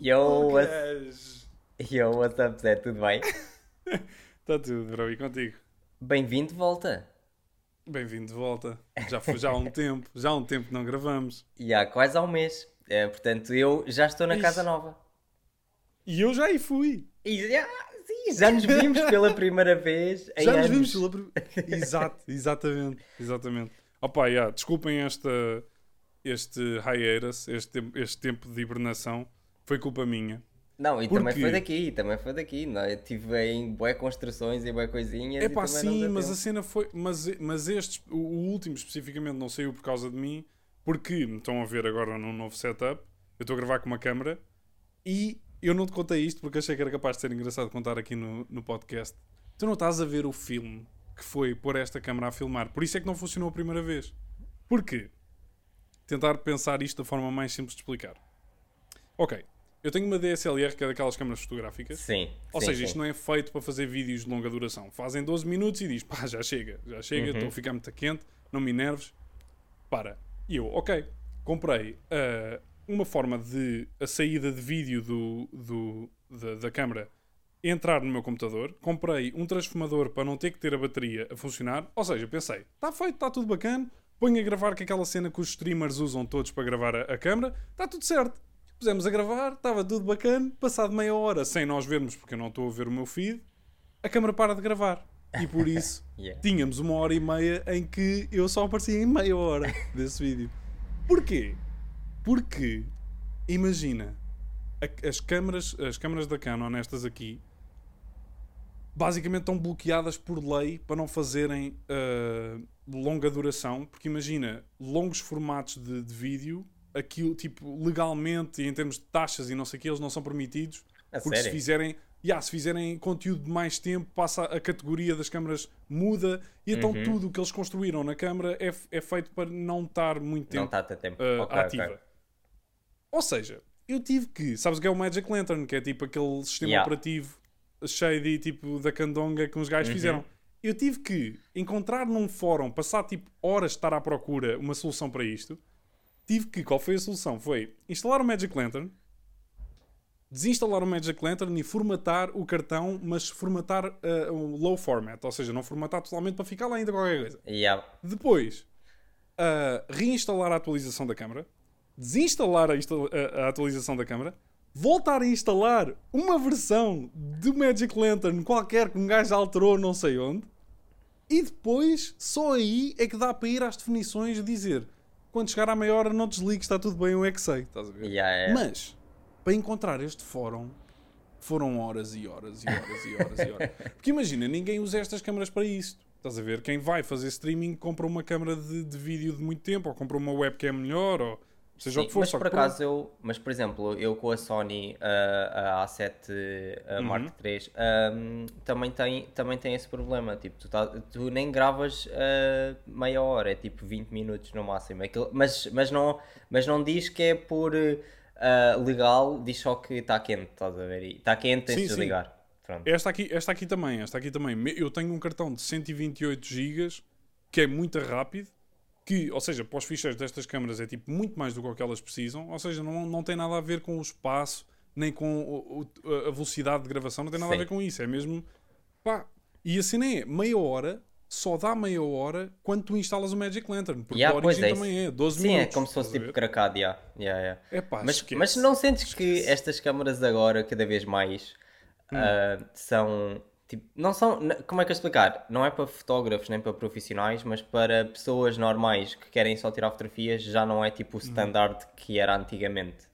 Yo, what's, Gajo. yo, what's up, Zé? Tudo bem? Está tudo, bro, e contigo? Bem-vindo de volta. Bem-vindo de volta. Já foi já há um tempo, já há um tempo que não gravamos. E há quase há um mês. Eh, portanto, eu já estou na Ixi. casa nova. E eu já aí fui. E já, sim, já nos vimos pela primeira vez Já nos anos. vimos pela prim- Exato, exatamente, exatamente. Opa, yeah, desculpem esta, este hiatus, este, este tempo de hibernação. Foi culpa minha. Não, e Por também foi daqui, também foi daqui. Não? é? Eu estive em bué construções e bué coisinhas. É pá, sim, mas tempo. a cena foi. Mas, mas este, o, o último especificamente, não saiu por causa de mim, porque me estão a ver agora num novo setup. Eu estou a gravar com uma câmera e eu não te contei isto porque achei que era capaz de ser engraçado contar aqui no, no podcast. Tu não estás a ver o filme que foi pôr esta câmera a filmar. Por isso é que não funcionou a primeira vez. Porquê? Tentar pensar isto da forma mais simples de explicar. Ok, eu tenho uma DSLR que é daquelas câmaras fotográficas. Sim. Ou sim, seja, sim. isto não é feito para fazer vídeos de longa duração. Fazem 12 minutos e diz, pá, já chega, já chega, Uhum. estou a ficar muito quente, não me enerves. Para. E eu, ok, comprei ah, uma forma de a saída de vídeo do, do- da, da câmera entrar no meu computador. Comprei um transformador para não ter que ter a bateria a funcionar. Ou seja, pensei, está feito, está tudo bacana. Ponho a gravar com aquela cena que os streamers usam todos para gravar a, a câmera. Está tudo certo. Pusemos a gravar, estava tudo bacana. Passado meia hora, sem nós vermos, porque eu não estou a ver o meu feed, a câmera para de gravar. E por isso Yeah. tínhamos uma hora e meia em que eu só aparecia em meia hora desse vídeo. Porquê? Porque, imagina, a- as câmaras, as câmaras da Canon, estas aqui, basicamente estão bloqueadas por lei para não fazerem ah, longa duração, porque imagina, longos formatos de, de vídeo, aquilo, tipo, legalmente e em termos de taxas e não sei o que, eles não são permitidos, A porque se sério? fizerem, yeah, se fizerem conteúdo de mais tempo, passa a categoria das câmaras muda, e então Uhum. tudo o que eles construíram na câmara é, é feito para não estar muito Não tempo ter tempo. uh, Ok, ativa. ok. Ou seja, eu tive que, sabes o que é o Magic Lantern, que é tipo aquele sistema Yeah. operativo shady tipo da candonga que uns gajos Uhum. fizeram. Eu tive que encontrar num fórum, passar tipo horas de estar à procura uma solução para isto. Tive que, qual foi a solução? Foi instalar o Magic Lantern, desinstalar o Magic Lantern e formatar o cartão, mas formatar uh, um low format, ou seja, não formatar totalmente para ficar lá ainda qualquer coisa. Yeah. Depois, ah, reinstalar a atualização da câmara, desinstalar a, a- a atualização da câmara, voltar a instalar uma versão do Magic Lantern qualquer que um gajo alterou não sei onde, e depois, só aí é que dá para ir às definições e dizer quando chegar à meia hora não desligues, está tudo bem, eu é que sei. Estás a ver? Yeah, yeah. Mas, para encontrar este fórum, foram horas e horas e horas e horas e horas. Porque imagina, ninguém usa estas câmaras para isto. Estás a ver? Quem vai fazer streaming compra uma câmara de, de vídeo de muito tempo, ou compra uma webcam melhor, ou seja o que for. mas por acaso eu, mas por exemplo, eu com a Sony a, a A7 a Uhum. Mark III ahm, também, tem, também tem esse problema. Tipo, tu, tá- tu nem gravas ah, meia hora, é tipo 20 minutos no máximo. Aquilo, mas, mas, não, mas não diz que é por ah, legal, diz só que está quente, estás a ver? Está quente, tens Sim, de sim. Pronto. Esta aqui, esta aqui também, esta aqui também. Eu tenho um cartão de 128 GB que é muito rápido, que, ou seja, para os ficheiros destas câmaras é tipo muito mais do que o que elas precisam, ou seja, não, não tem nada a ver com o espaço, nem com o- o- a velocidade de gravação, não tem nada a Sim. ver com isso, é mesmo pá. E a cena é meia hora, só dá meia hora quando tu instalas o Magic Lantern, porque Yeah, a origem é, também é 12 Sim, minutos. é como se fosse a tipo cracado, yeah. Yeah, yeah. Epá, Mas, esquece. mas não sentes que estas câmaras agora, cada vez mais, Hum. ah, são. Tipo, não são. Como é que eu explicar? Não é para fotógrafos nem para profissionais, mas para pessoas normais que querem só tirar fotografias, já não é tipo o standard que era antigamente.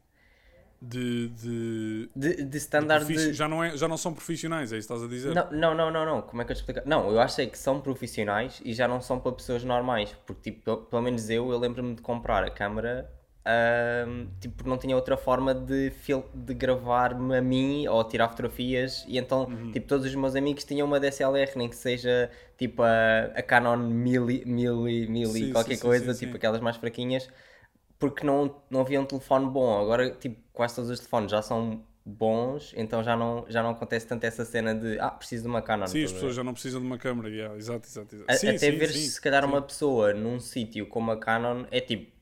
De, de, De, de standard profici- de. já, não é, já não são profissionais, é isso que estás a dizer? Não, não, não, não, não. Como é que eu explicar? Não, eu achei que são profissionais e já não são para pessoas normais. Porque, tipo, pelo, pelo menos eu, eu lembro-me de comprar a câmera, ahm, tipo, não tinha outra forma de, de gravar-me a mim ou tirar fotografias. E então, Uhum. tipo, todos os meus amigos tinham uma DSLR, nem que seja, tipo, a, a Canon Mili, Mili, Mili, Sim, qualquer sim, coisa, sim, tipo, sim. aquelas mais fraquinhas. Porque não, não havia um telefone bom. Agora, tipo, quase todos os telefones já são bons, então já não, já não acontece tanto essa cena de ah, preciso de uma Canon. Sim, as a ver? pessoas já não precisam de uma câmera, exato, exato, exato. A- Até ver se calhar uma pessoa num sítio como a Canon é tipo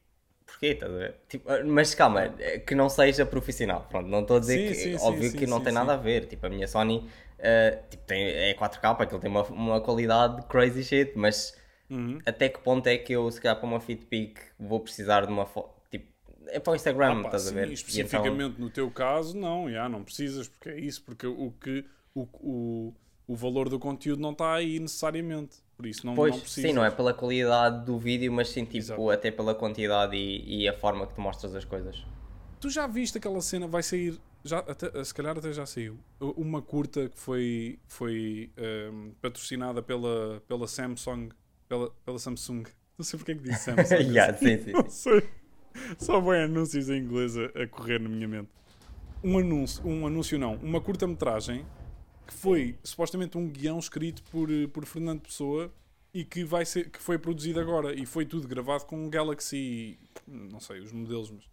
porquê, estás a ver? Tipo, ah, mas calma, é que não seja profissional. Pronto, não estou a dizer Sim, que. sim, óbvio sim, que não tem nada a ver. Tipo, a minha Sony ah, tipo, tem, é 4K, aquilo tem uma, uma qualidade crazy shit, mas Uhum. até que ponto é que eu, se calhar, para uma Fitbit vou precisar de uma foto. Tipo, é para o Instagram, Ah, estás a ver? E então- especificamente no teu caso, não, já, não precisas, porque é isso, porque o, que, o, o, o valor do conteúdo não está aí necessariamente. Por isso não, Pois, não precisas. sim, não é pela qualidade do vídeo, mas sim tipo, Exato. até pela quantidade e, e a forma que tu mostras as coisas. Tu já viste aquela cena, vai sair, já, até, se calhar até já saiu, uma curta que foi, foi ehm, patrocinada pela, pela Samsung, pela, pela Samsung. Não sei porque é que disse Samsung. Yeah, sim, sim. Não sei. Só bem anúncios em inglês a, a correr na minha mente. Um anúncio, um anúncio não, uma curta-metragem que foi supostamente um guião escrito por, eh, por Fernando Pessoa e que, vai ser, que foi produzido agora e foi tudo gravado com um Galaxy, não sei os modelos, mas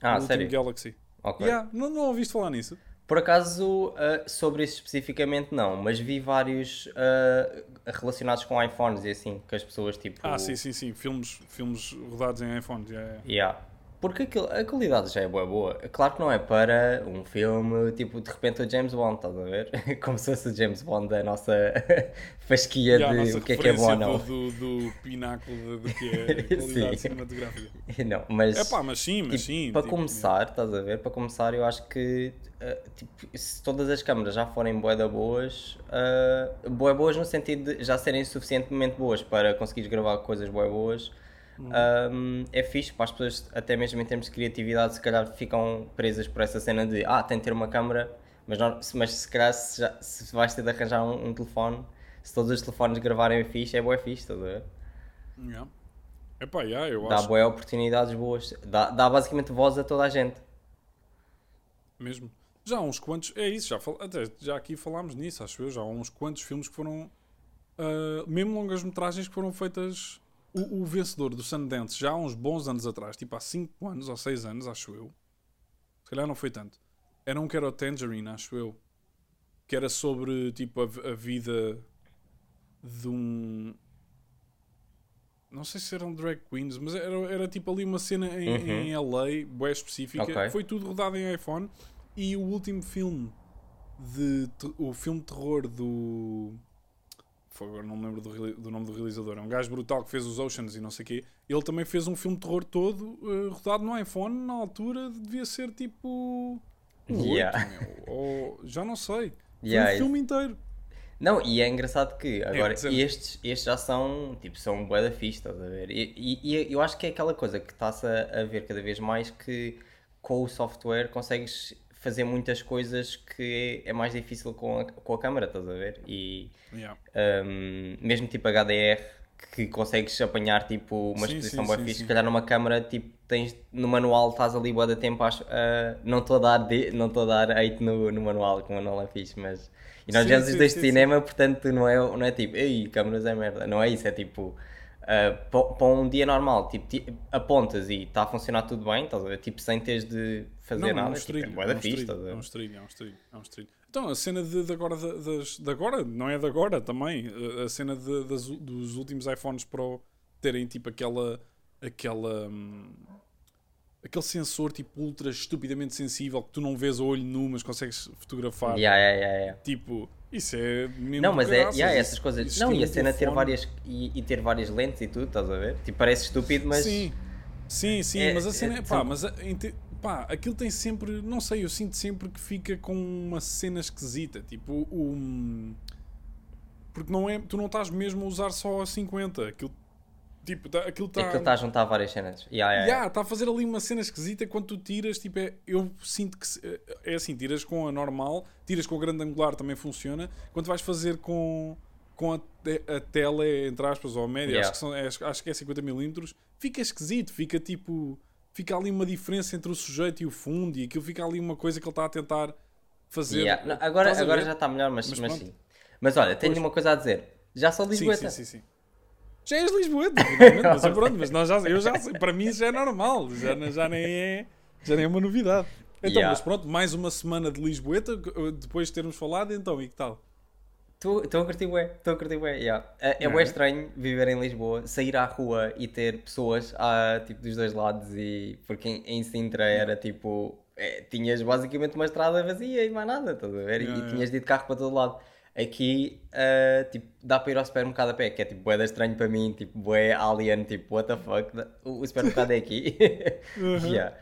Ah, sério? Galaxy. Ok. Yeah, não, não ouviste falar nisso? Por acaso, ah, sobre isso especificamente não, mas vi vários ah, relacionados com iPhones e assim, que as pessoas tipo. Ah, sim, sim, sim. Filmes, filmes rodados em iPhone. yeah, yeah. Yeah. Porque aquilo- a qualidade já é boa, boa. Claro que não é para um filme tipo de repente o James Bond, estás a ver? Como se fosse o James Bond da nossa fasquia Yeah, a de nossa o que é que é bom ou não. Do, do, do pináculo do que é a qualidade cinematográfica. Não, mas. É pá, mas sim, mas Tipo, sim. para tipo, começar, estás a ver? Para começar, eu acho que uh, tipo, se todas as câmaras já forem bué da boas, uh, bué boas no sentido de já serem suficientemente boas para conseguires gravar coisas bué boas, Um, é fixe para as pessoas, até mesmo em termos de criatividade, se calhar ficam presas por essa cena de ah, tem de ter uma câmara, mas, não, se- mas se calhar se, já, se vais ter de arranjar um, um telefone, se todos os telefones gravarem fixe, é bué fixe, estás a ver? yeah. É pá, yeah, eu Dá acho bué oportunidades boas, dá, dá basicamente voz a toda a gente. mesmo. Já há uns quantos, é isso, já, fal- até já aqui falámos nisso, acho eu. Já há uns quantos filmes que foram, ah, mesmo longas metragens que foram feitas. O, o vencedor do Sundance já há uns bons anos atrás, tipo há 5 anos ou 6 anos, acho eu. Se calhar não foi tanto. Era um que era o Tangerine, acho eu. Que era sobre tipo a, a vida de um. Não sei se eram drag queens, mas era, era tipo ali uma cena em, em LA, bué específica. Ok. Foi tudo rodado em iPhone. E o último filme de o filme de terror do agora não me lembro do, do nome do realizador, é um gajo brutal que fez os Oceans e não sei o quê. Ele também fez um filme de terror todo eh, rodado no iPhone, na altura devia ser tipo um Yeah. 8, meu, ou já não sei. Yeah, um filme inteiro. Não, e é engraçado que agora dizer- estes, estes já são tipo são bué da fixe, estás a ver? E, e, e eu acho que é aquela coisa que está-se a, a ver cada vez mais que com o software consegues fazer muitas coisas que é mais difícil com a, com a câmera, estás a ver? E Yeah. um, mesmo tipo HDR que consegues apanhar tipo uma Sim, exposição sim, fixe, se calhar numa câmera tipo tens no manual estás ali bué da tempo acho, ah, não estou a dar de- não estou a dar hate no, no manual que o manual é fixe mas e nós Sim, vemos os dois de sim, cinema portanto não é, não é tipo ei câmeras é merda não é isso é tipo para um dia normal tipo ti- apontas e está a funcionar tudo bem estás a ver? tipo sem teres de fazer Não, é um nada tipo, é estrilho, bué é da um estrilho, é um estrilho, é um estrilho, é um estrilho. Então, a cena de, de agora, de, das, de agora, não é de agora também, a- cena de- das dos últimos iPhones Pro terem tipo aquela, aquela, hum, aquele sensor tipo ultra estupidamente sensível que tu não vês a olho nu, mas consegues fotografar. Yeah, yeah, yeah. Tipo, isso é mesmo Não, mas é, yeah, isso- essas coisas. isso Não, e a um cena ter várias e, e ter várias lentes e tudo, estás a ver? Tipo, parece estúpido, mas. Sim, sim, sim, É- mas a cena é, é- pá, mas a- pá, aquilo tem sempre, não sei, eu sinto sempre que fica com uma cena esquisita, tipo, um porque não é, tu não estás mesmo a usar só a 50, aquilo tipo, tá, aquilo está Aquilo está a juntar várias cenas. Yeah, yeah, yeah. está a fazer ali uma cena esquisita quando tu tiras, tipo, é, eu sinto que se- é assim, tiras com a normal, tiras com a grande angular também funciona, quando vais fazer com com a, a tela, entre aspas, ou a média, acho, que são, é- acho que é 50mm, fica esquisito, fica tipo, fica ali uma diferença entre o sujeito e o fundo, e aquilo fica ali uma coisa que ele está a tentar fazer. Yeah. Não, agora Estás agora já está melhor, mas, Mas mas, sim. Mas olha, tenho Pois. uma coisa a dizer. Já sou Sim, Lisboeta. sim, sim, sim. Já és Lisboeta, mas pronto, mas nós já, eu já sei, para mim já é normal, já, já, nem, é, já nem é uma novidade. Então, Yeah. mas pronto, mais uma semana de Lisboeta, depois de termos falado, então, e que tal? Estou a curtir bué, estou a curtir bué, yeah. É, é bué estranho viver em Lisboa, sair à rua e ter pessoas ah, tipo, dos dois lados e... Porque em, em Sintra era tipo... é, tinhas basicamente uma estrada vazia e mais nada, estás a ver? E tinhas de ir de carro para todo lado. Aqui, ah, tipo, dá para ir ao supermercado a pé, que é tipo bué da estranho para mim, tipo bué alien, tipo what the fuck, o, supermercado é aqui. Yeah.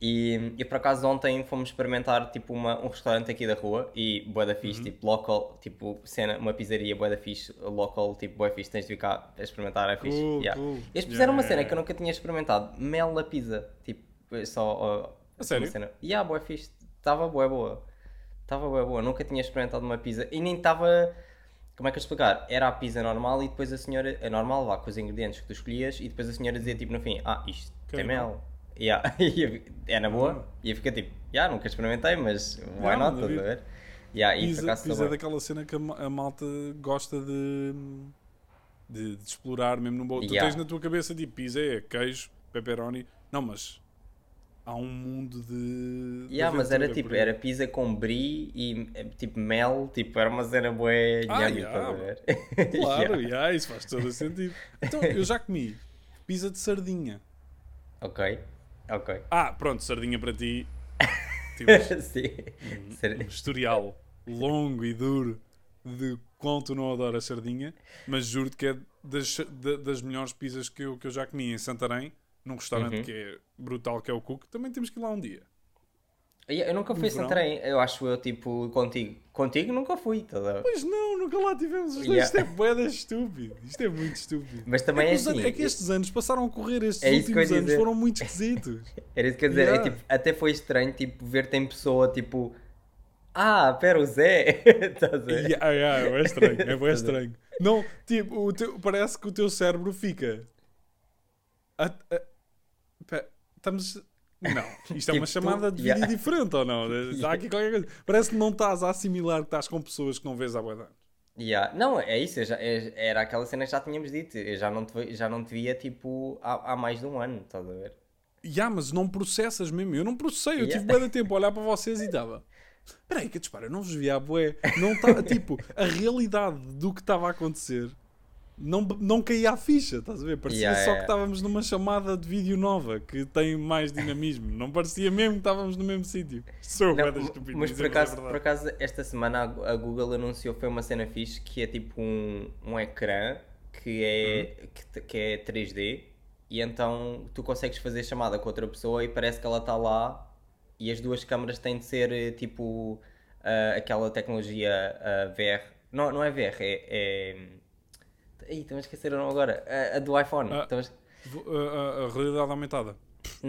E, e por acaso ontem fomos experimentar tipo uma, um restaurante aqui da rua e bué da Uhum. fixe, tipo local, tipo cena, uma pizzaria bué da fixe, local, tipo bué fixe, tens de cá a experimentar, é fixe. Cool, yeah. cool. Eles fizeram uma Yeah, cena yeah, que eu nunca tinha experimentado, mel na pizza, tipo, só... ó, A sério? Uma cena. Yeah, bué fixe, estava bué boa, estava bué boa, nunca tinha experimentado uma pizza e nem estava... Como é que eu explicar? Era a pizza normal e depois a senhora. É normal, lá com os ingredientes que tu escolhias e depois a senhora dizia tipo no fim: Ah, isto Ok, tem mel. Yeah. É na boa. E eu fiquei tipo: Já, nunca experimentei, mas why Yeah, not? Estás a ver? Yeah, e Pizza, pizza é daquela cena que a, ma- a malta gosta de, de, de explorar mesmo no bolo. Tu Yeah. tens na tua cabeça tipo pizza é queijo, pepperoni. Não, mas há um mundo de. de Yeah, mas era tipo: era pizza com brie e eh, tipo mel. Tipo, era uma cena boa. Ah, yummy, yeah. ver? Claro, Yeah. yeah, isso faz todo o sentido. Então, eu já comi pizza de sardinha. Ok, ok. Ah, pronto, sardinha para ti. Temos Sim. um Ser- historial longo e duro de quanto não adoro a sardinha, mas juro-te que é das, da- das melhores pizzas que eu, que eu já comi em Santarém, num restaurante Uhum. que é brutal, que é o Cook. Também temos que ir lá um dia. Eu nunca fui a? Santarém, eu acho eu tipo contigo. Contigo nunca fui, estás a ver? Pois não, nunca lá tivemos os dois. Yeah. Isto é boeda estúpido. Isto é muito estúpido. Mas também é, é assim. anos- é que estes anos passaram a correr, estes É últimos anos dizer. foram muito esquisitos. Era isso que eu ia dizer, Yeah. é, tipo, até foi estranho tipo, ver-te em pessoa tipo. Ah, pera, o Zé! Estás a? Yeah, yeah, é estranho, é ver? estranho. Não, tipo, o teu- parece que o teu cérebro fica. A- a- estamos. Não, isto é uma Tipo, tu- chamada de yeah. vídeo diferente ou não? Aqui qualquer coisa. Parece que não estás a assimilar que estás com pessoas que não vês há de anos. Yeah. Não, é isso, já- é- era aquela cena que já tínhamos dito. Eu já não te, já não te via tipo há, há mais de um ano, estás a ver? Ya, mas não processas mesmo. Eu não processei. Eu Yeah. tive bué de tempo a olhar para vocês e estava. Espera aí, que dispara, eu não vos vi à bué. Não tá, tipo, a realidade do que estava a acontecer não, não caía a ficha, estás a ver? Parecia Yeah, só que estávamos numa chamada de vídeo nova que tem mais dinamismo. Não parecia mesmo que estávamos no mesmo sítio. Sou Não, estúpido, mas por é acaso, por acaso, esta semana a, Google anunciou foi uma cena fixe que é tipo um, um ecrã que é, Uhum. que, que é 3D e então tu consegues fazer chamada com outra pessoa e parece que ela está lá e as duas câmaras têm de ser eh, tipo ah, aquela tecnologia ah, VR. Não, não é VR, é. é... Ih, estamos a esquecer o nome agora. A, a do iPhone. Ah. Estamos- Vo- A, a- a realidade aumentada.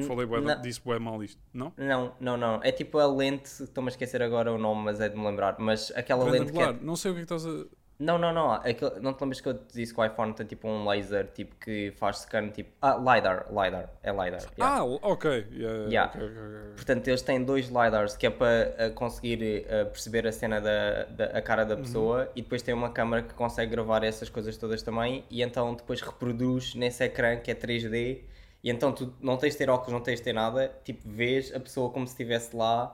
Falei bué, não. disse bué mal isto. Não? Não, não, não. É tipo a lente, estou-me a esquecer agora o nome, mas é de me lembrar. Mas aquela Grande lente que é... Não sei o que é que estás a. Não, não, não. Aquele... Não te lembras que eu te disse que o iPhone tem tipo um laser tipo que faz scan tipo. Ah, LiDAR, LiDAR. É LiDAR. yeah. Ah, ok. Yeah, Yeah. ok, ok, ok. Portanto, eles têm dois LiDARs que é para ah, conseguir ah, perceber a cena da, da a cara Uhum. da pessoa e depois tem uma câmera que consegue gravar essas coisas todas também e então depois reproduz nesse ecrã que é 3D e então tu não tens de ter óculos, não tens de ter nada, tipo vês a pessoa como se estivesse lá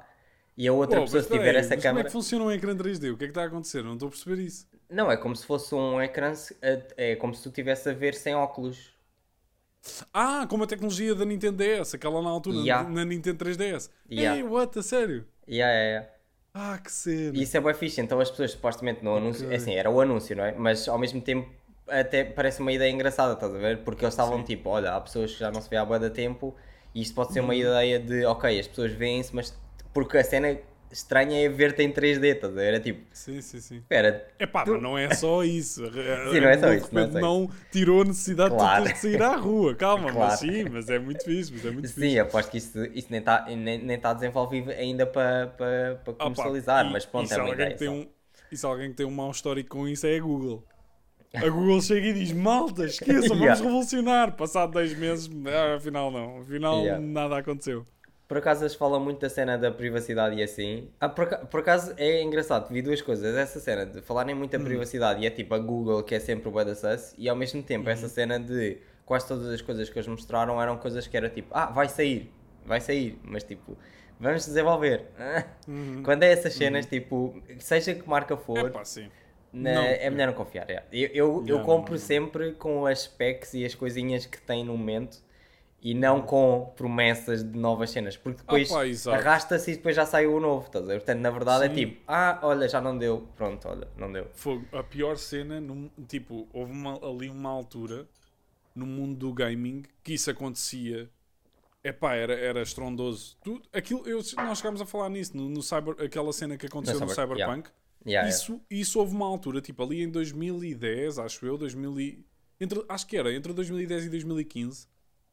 e a outra Oh, pessoa se tiver aí, essa mas Como é câmera. que funciona um ecrã 3D? O que é que está a acontecer? Não estou a perceber isso. Não, é como se fosse um ecrã, é como se tu estivesse a ver sem óculos. Ah, como a tecnologia da Nintendo DS, aquela na altura, Yeah. na Nintendo 3DS. Yeah. Ei, what? A sério? Yeah, yeah, yeah. Ah, que cena. E isso é bem fixe, então as pessoas supostamente no anúncio, Ok. é assim, era o anúncio, não é? Mas ao mesmo tempo até parece uma ideia engraçada, estás a ver? Porque eles estavam Sim. tipo, olha, há pessoas que já não se vê há bué de tempo e isto pode ser Uhum. uma ideia de, ok, as pessoas veem-se, mas porque a cena estranha é ver-te em 3D, estás a ver? É tipo, Sim, sim, sim. espera, É pá, mas não é só isso. Sim, não é só De isso, não é repente não tirou a necessidade Claro. de tu teres de sair à rua. Calma, mas Claro. sim, mas é muito fixe, mas é muito sim, fixe. aposto que isso, isso nem está nem, nem tá desenvolvido ainda para para para Ah, pá, comercializar, e- mas pronto, é uma ideia. tem só. um E se alguém tem um mau histórico com isso é a Google. A Google chega e diz: Malta, esqueçam, vamos Yeah. revolucionar. Passado dois meses, ah, afinal não. Afinal Yeah. nada aconteceu. Por acaso eles falam muito da cena da privacidade e assim. Ah, por, por acaso é engraçado, vi duas coisas. Essa cena de falarem muito da Hum. privacidade e é tipo a Google que é sempre o sus e ao mesmo tempo Uhum. essa cena de quase todas as coisas que eles mostraram eram coisas que era tipo, ah, vai sair, vai sair, mas tipo, vamos desenvolver. Uhum. Quando é essas cenas, tipo, seja que marca for, É sim. Na- Não. é melhor não confiar. é. Eu, eu, eu Não, compro não, não. sempre com as specs e as coisinhas que tem no momento e não com promessas de novas cenas, porque depois pá, exato. arrasta-se e depois já sai o novo. Estás a ver? Portanto, na verdade é Sim. tipo, ah, olha, já não deu. Pronto, olha, não deu. Fogo. A pior cena, num- tipo, houve uma- ali uma altura no mundo do gaming que isso acontecia. Epá, era, era estrondoso. Tu, aquilo, eu, nós chegámos a falar nisso, no, no cyber, aquela cena que aconteceu no, No cyber-. Cyberpunk. Yeah, yeah. isso, isso houve uma altura, tipo, ali em 2010, acho eu, 2000 e- entre, acho que era, entre 2010 e 2015,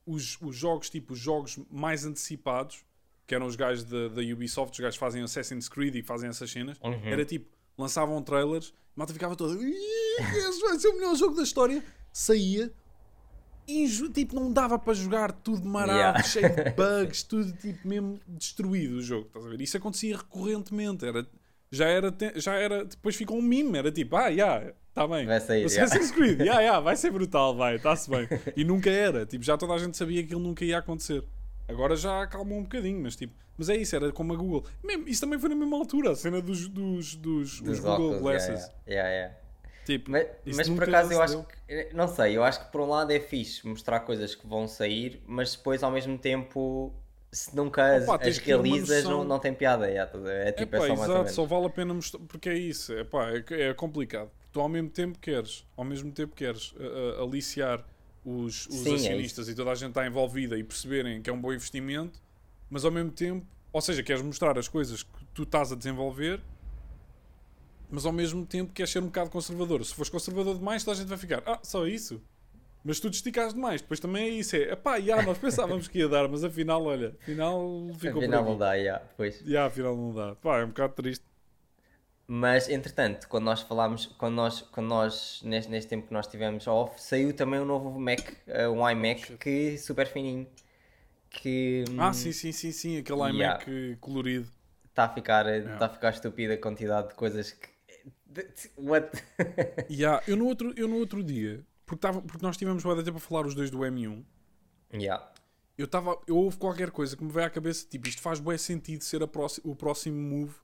os, os jogos, tipo, os jogos mais antecipados, que eram os gajos da, da Ubisoft, os gajos que fazem Assassin's Creed e fazem essas cenas, Uhum. era tipo, lançavam trailers, a malta ficava toda, "Ih, esse vai ser o melhor jogo da história, saía, e tipo, não dava para jogar, tudo marado, Yeah. cheio de bugs, tudo tipo mesmo destruído o jogo, estás a ver? Isso acontecia recorrentemente, era, já era, já era, depois ficou um meme, era tipo, ah, já, está bem. Vai sair, Assassin's Creed, yeah, yeah, vai ser brutal, vai, está-se bem. E nunca era, tipo, já toda a gente sabia que aquilo nunca ia acontecer. Agora já acalmou um bocadinho, mas tipo, mas é isso, era como a Google. Mesmo, isso também foi na mesma altura, a cena dos, dos, dos, Dos os Google óculos, Glasses. yeah, yeah, yeah, yeah. Tipo, Mas, mas por acaso eu acho que, não sei, eu acho que por um lado é fixe mostrar coisas que vão sair, mas depois ao mesmo tempo, se nunca as, Opa, as uma realizas, noção. não, não tem piada. yeah, ver? é tipo, Epá, é só exato, só vale a pena mostrar, porque é isso, epá, é, é complicado. Tu ao mesmo tempo queres, ao mesmo tempo queres uh, uh, aliciar os, os Sim, é acionistas e toda a gente está envolvida e perceberem que é um bom investimento, mas ao mesmo tempo, ou seja, queres mostrar as coisas que tu estás a desenvolver, mas ao mesmo tempo queres ser um bocado conservador. Se fores conservador demais, toda a gente vai ficar, ah, só isso. Mas tu te esticas demais, depois também é isso, é, epá, já, nós pensávamos que ia dar, mas afinal, olha, afinal ficou Afinal não dá, yeah, pois. Já, afinal não dá. Pá, é um bocado triste. Mas entretanto, quando nós falámos, quando nós, quando nós neste, neste tempo que nós tivemos off, saiu também um novo Mac, eh, um iMac que super fininho. Que Ah, sim, sim, sim, sim, aquele Hum. Yeah. iMac colorido. está a ficar, está a ficar estúpida a quantidade de coisas que. What? Yeah, eu, no outro, eu no outro dia, porque, tava, porque nós tivemos de tempo a falar os dois do M1, yeah. eu estava, eu houve qualquer coisa que me veio à cabeça, tipo, isto faz bué sentido ser a próxi- o próximo move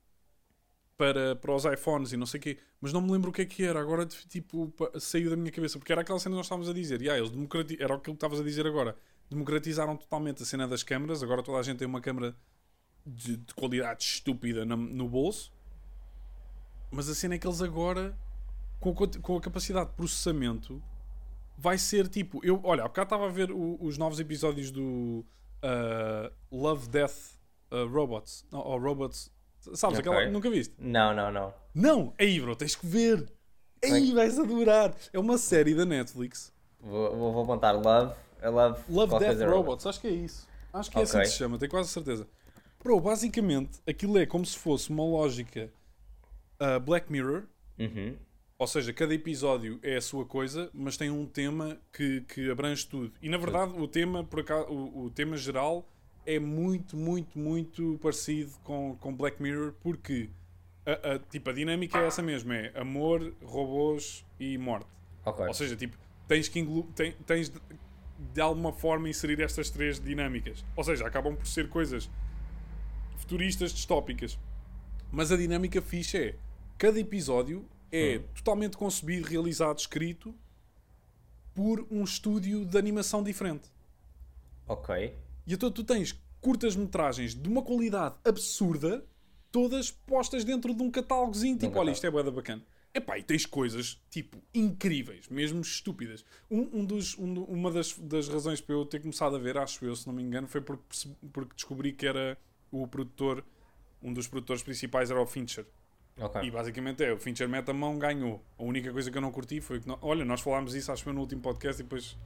para, para os iPhones e não sei o quê, mas não me lembro o que é que era, agora tipo, saiu da minha cabeça, porque era aquela cena que nós estávamos a dizer, yeah, eles democrati- era aquilo que estavas a dizer agora, democratizaram totalmente a cena das câmaras, agora toda a gente tem uma câmara de, de qualidade estúpida na- no bolso, mas a cena é que eles agora, com com a capacidade de processamento, vai ser tipo. Eu, olha, há bocado estava a ver o- os novos episódios do uh, Love, Death uh, Robots. Ou Robots. Sabes, Ok. aquela. Nunca viste? Não, não, não. Não! Aí, bro, tens que ver! É Aí, vais adorar! É uma série da Netflix. Vou, vou, vou apontar Love. I love, Love, qualquer Death coisa Robots. Acho que é isso. Acho que é assim Ok. que se chama, tenho quase certeza. Bro, basicamente, aquilo é como se fosse uma lógica uh, Black Mirror. Uhum. Ou seja, cada episódio é a sua coisa, mas tem um tema que, que abrange tudo. E na verdade, o tema, por acaso, o, o tema geral é muito, muito, muito parecido com, com Black Mirror, porque a, a- tipo, a dinâmica é essa mesma: é amor, robôs e morte. Ok. Ou seja, tipo, tens que ten- tens de, de alguma forma inserir estas três dinâmicas. Ou seja, acabam por ser coisas futuristas, distópicas. Mas a dinâmica fixe é cada episódio é totalmente concebido, realizado, escrito por um estúdio de animação diferente. Ok. E então tu tens curtas-metragens de uma qualidade absurda, todas postas dentro de um catálogozinho, tipo, olha, isto é bué da bacana. Epá, e tens coisas, tipo, incríveis, mesmo estúpidas. Um, um dos, um uma das, das razões para eu ter começado a ver, acho eu, se não me engano, foi porque, porque descobri que era o produtor, um dos produtores principais era o Fincher. Ok. E basicamente é, o Fincher mete a mão, ganhou. A única coisa que eu não curti foi que, não- olha, nós falámos isso acho que foi no último podcast e depois,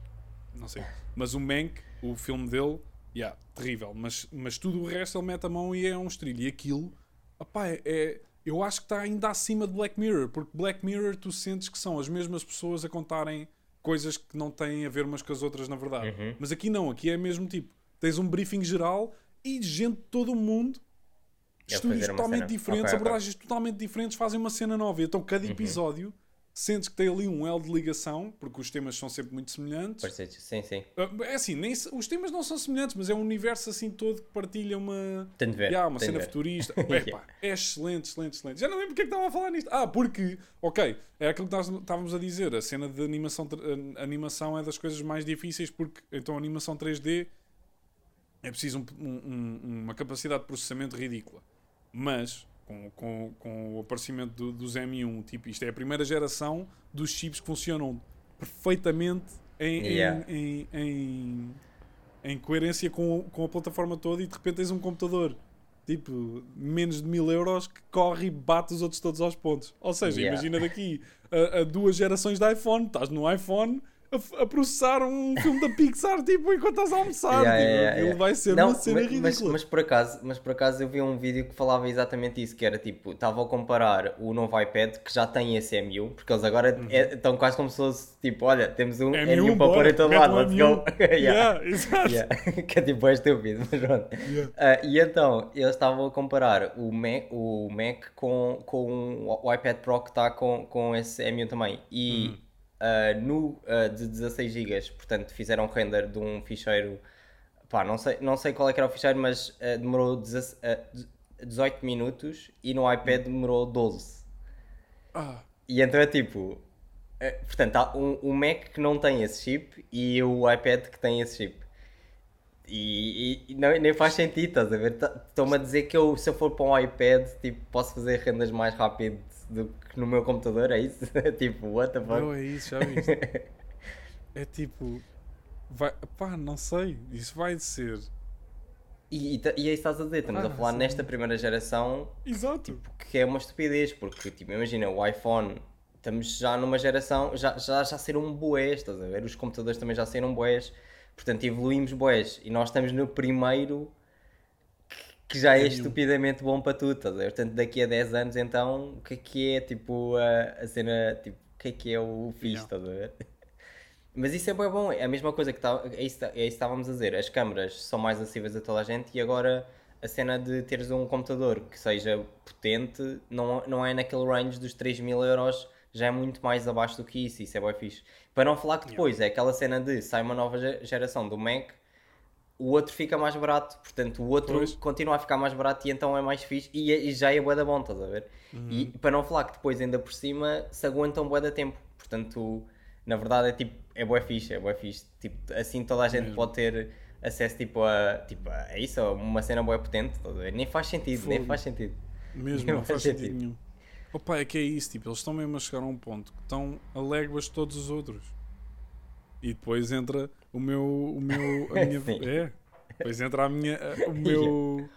não sei. Mas o Mank, o filme dele, yeah, terrível. Mas, mas tudo o resto ele mete a mão e é um estrilho. E aquilo, opá, é, é- eu acho que está ainda acima de Black Mirror, porque Black Mirror tu sentes que são as mesmas pessoas a contarem coisas que não têm a ver umas com as outras na verdade. Uhum. Mas aqui não, aqui é mesmo tipo, tens um briefing geral e gente de todo o mundo estúdios totalmente cena. diferentes, Ok, ok. abordagens totalmente diferentes fazem uma cena nova. Então cada Uhum. Sentes que tem ali um elo de ligação, porque os temas são sempre muito semelhantes. Parece, sim, sim. Uh, É assim, nem, os temas não são semelhantes, mas é um universo assim todo que partilha uma, Tem de ver. Yeah, uma cena ver. futurista. Epá, é excelente, excelente, excelente. Já não lembro porque é que estava a falar nisto. Ah, porque, ok, é aquilo que estávamos a dizer. A cena de animação, animação é das coisas mais difíceis porque então a animação 3D é preciso um- um- uma capacidade de processamento ridícula. Mas com, com, com o aparecimento do- dos M1, tipo, isto é a primeira geração dos chips que funcionam perfeitamente em, em- Yeah. em, em, em coerência com, com a plataforma toda e de repente tens um computador tipo menos de mil euros que corre e bate os outros todos aos pontos. Ou seja, Yeah. imagina daqui a, a duas gerações de iPhone, estás no iPhone a, processar um filme da Pixar tipo enquanto estás a almoçar. Yeah, tipo, yeah, yeah. vai ser Não, uma cena mas, ridícula. mas, por acaso, mas por acaso eu vi um vídeo que falava exatamente isso, que era tipo, estava a comparar o novo iPad que já tem esse M1, porque eles agora é- estão quase como se fosse tipo, olha, temos um M1, M1, para pôr em todo lado, let's M1. go. Yeah. Que é tipo, é estúpido, mas pronto. Ah, e então, eles estavam a comparar o Mac, o Mac com, com o iPad Pro que está com, com esse M1 também. E Hum. Ah, no ah, de 16 GB, portanto, fizeram render de um ficheiro. Pá, não sei, não sei qual é que era o ficheiro, mas ah, demorou 16 ah, 18 minutos e no iPad demorou 12. Ah, E então é tipo. portanto, há um, um Mac que não tem esse chip e o iPad que tem esse chip. E, e- e não, nem faz sentido, estás a ver? Tá- Estão-me a dizer que eu, se eu for para um iPad, tipo, posso fazer rendas mais rápido do que no meu computador, é isso? tipo, what the fuck? não é isso, já viste? é tipo. Vai, pá, não sei. Isso vai ser. E, e, ta- e é isso que estás a dizer, estamos Ah, a falar sim. nesta primeira geração Exato. que é uma estupidez, porque, tipo, imagina, o iPhone, estamos já numa geração, já, já, já saíram boés, estás a ver? Os computadores também já saíram boés, portanto, evoluímos boés, e nós estamos no primeiro que já é estupidamente bom para tudo, estás a ver? Portanto, daqui a 10 anos, então, o que é que é, tipo, a, a cena, tipo, o que é que é o fixe, Yeah. estás a ver? Mas isso é bem bom, é a mesma coisa que tá, é, isso, é isso que estávamos a dizer. As câmaras são mais acessíveis a toda a gente e agora a cena de teres um computador que seja potente não, não é naquele range dos 3 mil euros, já é muito mais abaixo do que isso. Isso é bem fixe. Para não falar que depois é aquela cena de sai uma nova ge- geração do Mac, o outro fica mais barato, portanto o outro Pois. continua a ficar mais barato e então é mais fixe e, e já é bué da bom, estás a ver? E Uhum. para não falar que depois ainda por cima se aguentam bué da tempo, portanto na verdade é tipo, é bué fixe, é bué fixe, tipo, assim toda a gente Mesmo. pode ter acesso tipo a, tipo, a isso, uma cena bué potente, estás a ver? Nem faz sentido, nem Fogo. faz sentido. Mesmo, Não não faz faz sentido sentido. nenhum. Opa, é que é isso, tipo, eles estão mesmo a chegar a um ponto que estão a léguas de todos os outros. E depois entra o meu. O meu a minha, é. Depois entra a minha. a- o meu.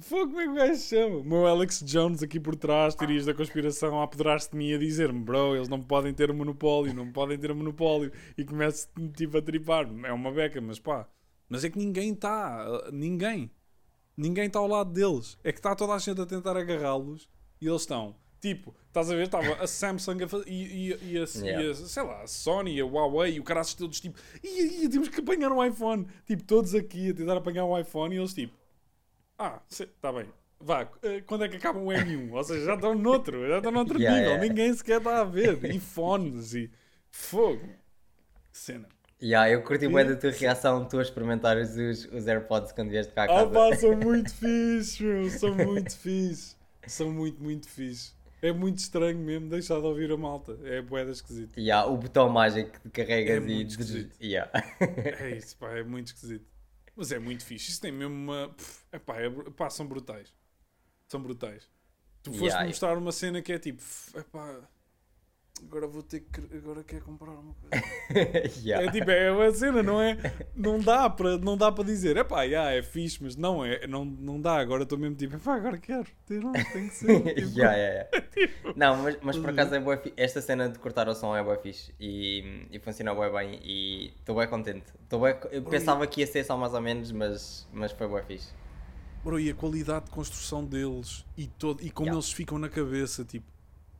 Fogo, como é que o gajo se chama? O meu Alex Jones aqui por trás, teorias da conspiração, a apoderar-se de mim a dizer-me, bro, eles não podem ter o monopólio, não podem ter o monopólio. E começa tipo a tripar. É uma beca, mas pá. Mas é que ninguém está. Ninguém. Ninguém está ao lado deles. É que está toda a gente a tentar agarrá-los e eles estão. Tipo, estás a ver? Estava a Samsung a fa- e, e, e, a, Yeah. e a, sei lá, a Sony, a Huawei e o cara todos tipo, e, e temos que apanhar um iPhone. Tipo, todos aqui a tentar apanhar um iPhone e eles tipo, ah, está bem. Vá, eh, quando é que acaba o M1? Ou seja, já estão noutro, já estão noutro Yeah, nível. yeah. Ninguém sequer está a ver. E fones e fogo. Que cena. Yeah, eu curti bem da tua reação, tu a experimentares os, os AirPods quando vieste cá a Ah casa. pá, são muito fixe, meu. São muito fixe. São muito, muito fixe. É muito estranho mesmo deixar de ouvir a malta. É boeda esquisito. Yeah, o botão mágico que carregas É e. muito esquisito. Yeah. É isso, pá, é muito esquisito. Mas é muito fixe. Isso tem mesmo uma. pff, epá, é, pá, são brutais. São brutais. Tu foste Yeah. mostrar uma cena que é tipo, "F- epá, agora vou ter que. Agora quero comprar uma coisa. yeah. É tipo, é uma cena, não é? Não dá para não dá para dizer, epá, yeah, é fixe, mas não é, não, não dá. Agora estou mesmo tipo, epá, agora quero. Um, tem que ser. Tipo, Yeah, yeah, yeah. tipo, Não, mas, mas por Uhum. acaso é bué fi- esta cena de cortar o som é bué fixe e, e funciona bué bem e estou bem contente. Tô bué co- eu pensava que ia ser só mais ou menos, mas, mas foi bué fixe. Bro, e a qualidade de construção deles e, todo, e como eles ficam na cabeça, tipo,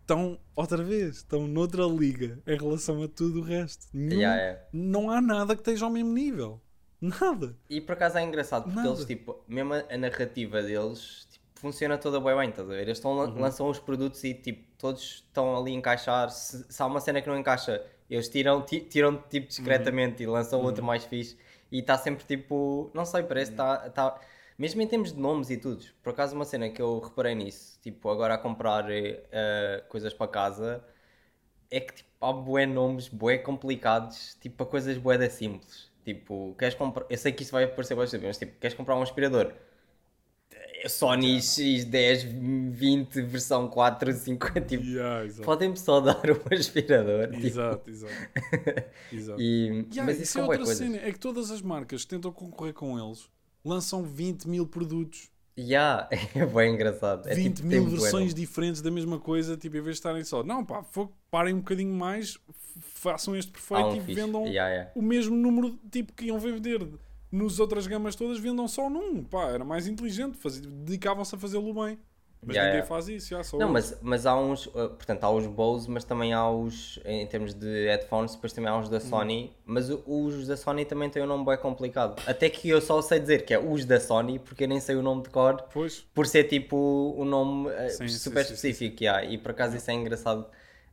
estão outra vez, estão noutra liga em relação a tudo o resto. Não, Yeah, yeah. não há nada que esteja ao mesmo nível. Nada. E por acaso é engraçado porque Nada. eles, tipo, mesmo a, narrativa deles tipo, funciona toda bem bem, estás a ver? Eles estão, Uhum. lançam os produtos e tipo, todos estão ali a encaixar. Se, se há uma cena que não encaixa, eles tiram, ti- tiram tipo discretamente e lançam outro mais fixe. E está sempre tipo, não sei, parece que está. Tá, mesmo em termos de nomes e tudo. Por acaso, uma cena que eu reparei nisso, tipo, agora a comprar eh, coisas para casa, é que tipo, há bué nomes, bué complicados, tipo, para coisas bué da simples. Tipo, queres comprar. Eu sei que isto vai parecer bastante, mas tipo, queres comprar um aspirador? É Sony X10 20 versão 4, 5, tipo, Yeah, exato. podem-me só dar um aspirador. tipo, Exato, exato. exato. e, Yeah, mas isso isso é outra coisas. cena. É que todas as marcas que tentam concorrer com eles lançam 20 mil produtos. Yeah, é bem engraçado. É, 20 tipo, mil versões nome. diferentes da mesma coisa, tipo, em vez de estarem só, não pá, parem um bocadinho mais, façam este perfeito um e fixe. vendam Yeah, yeah. o mesmo número tipo que iam vender nos outras gamas todas, vendam só num, pá, era mais inteligente, dedicavam-se a fazê-lo bem. Mas Yeah, ninguém yeah. faz isso, já só Não, mas, mas há uns, uh, portanto, há os Bose, mas também há os, em termos de headphones, depois também há os Hum. da Sony, mas o- os da Sony também têm um nome bem complicado. Até que eu só sei dizer que é os da Sony, porque eu nem sei o nome de cor, Pois, por ser tipo um nome uh, Sim, sim, super sim, específico, yeah, e por acaso isso é engraçado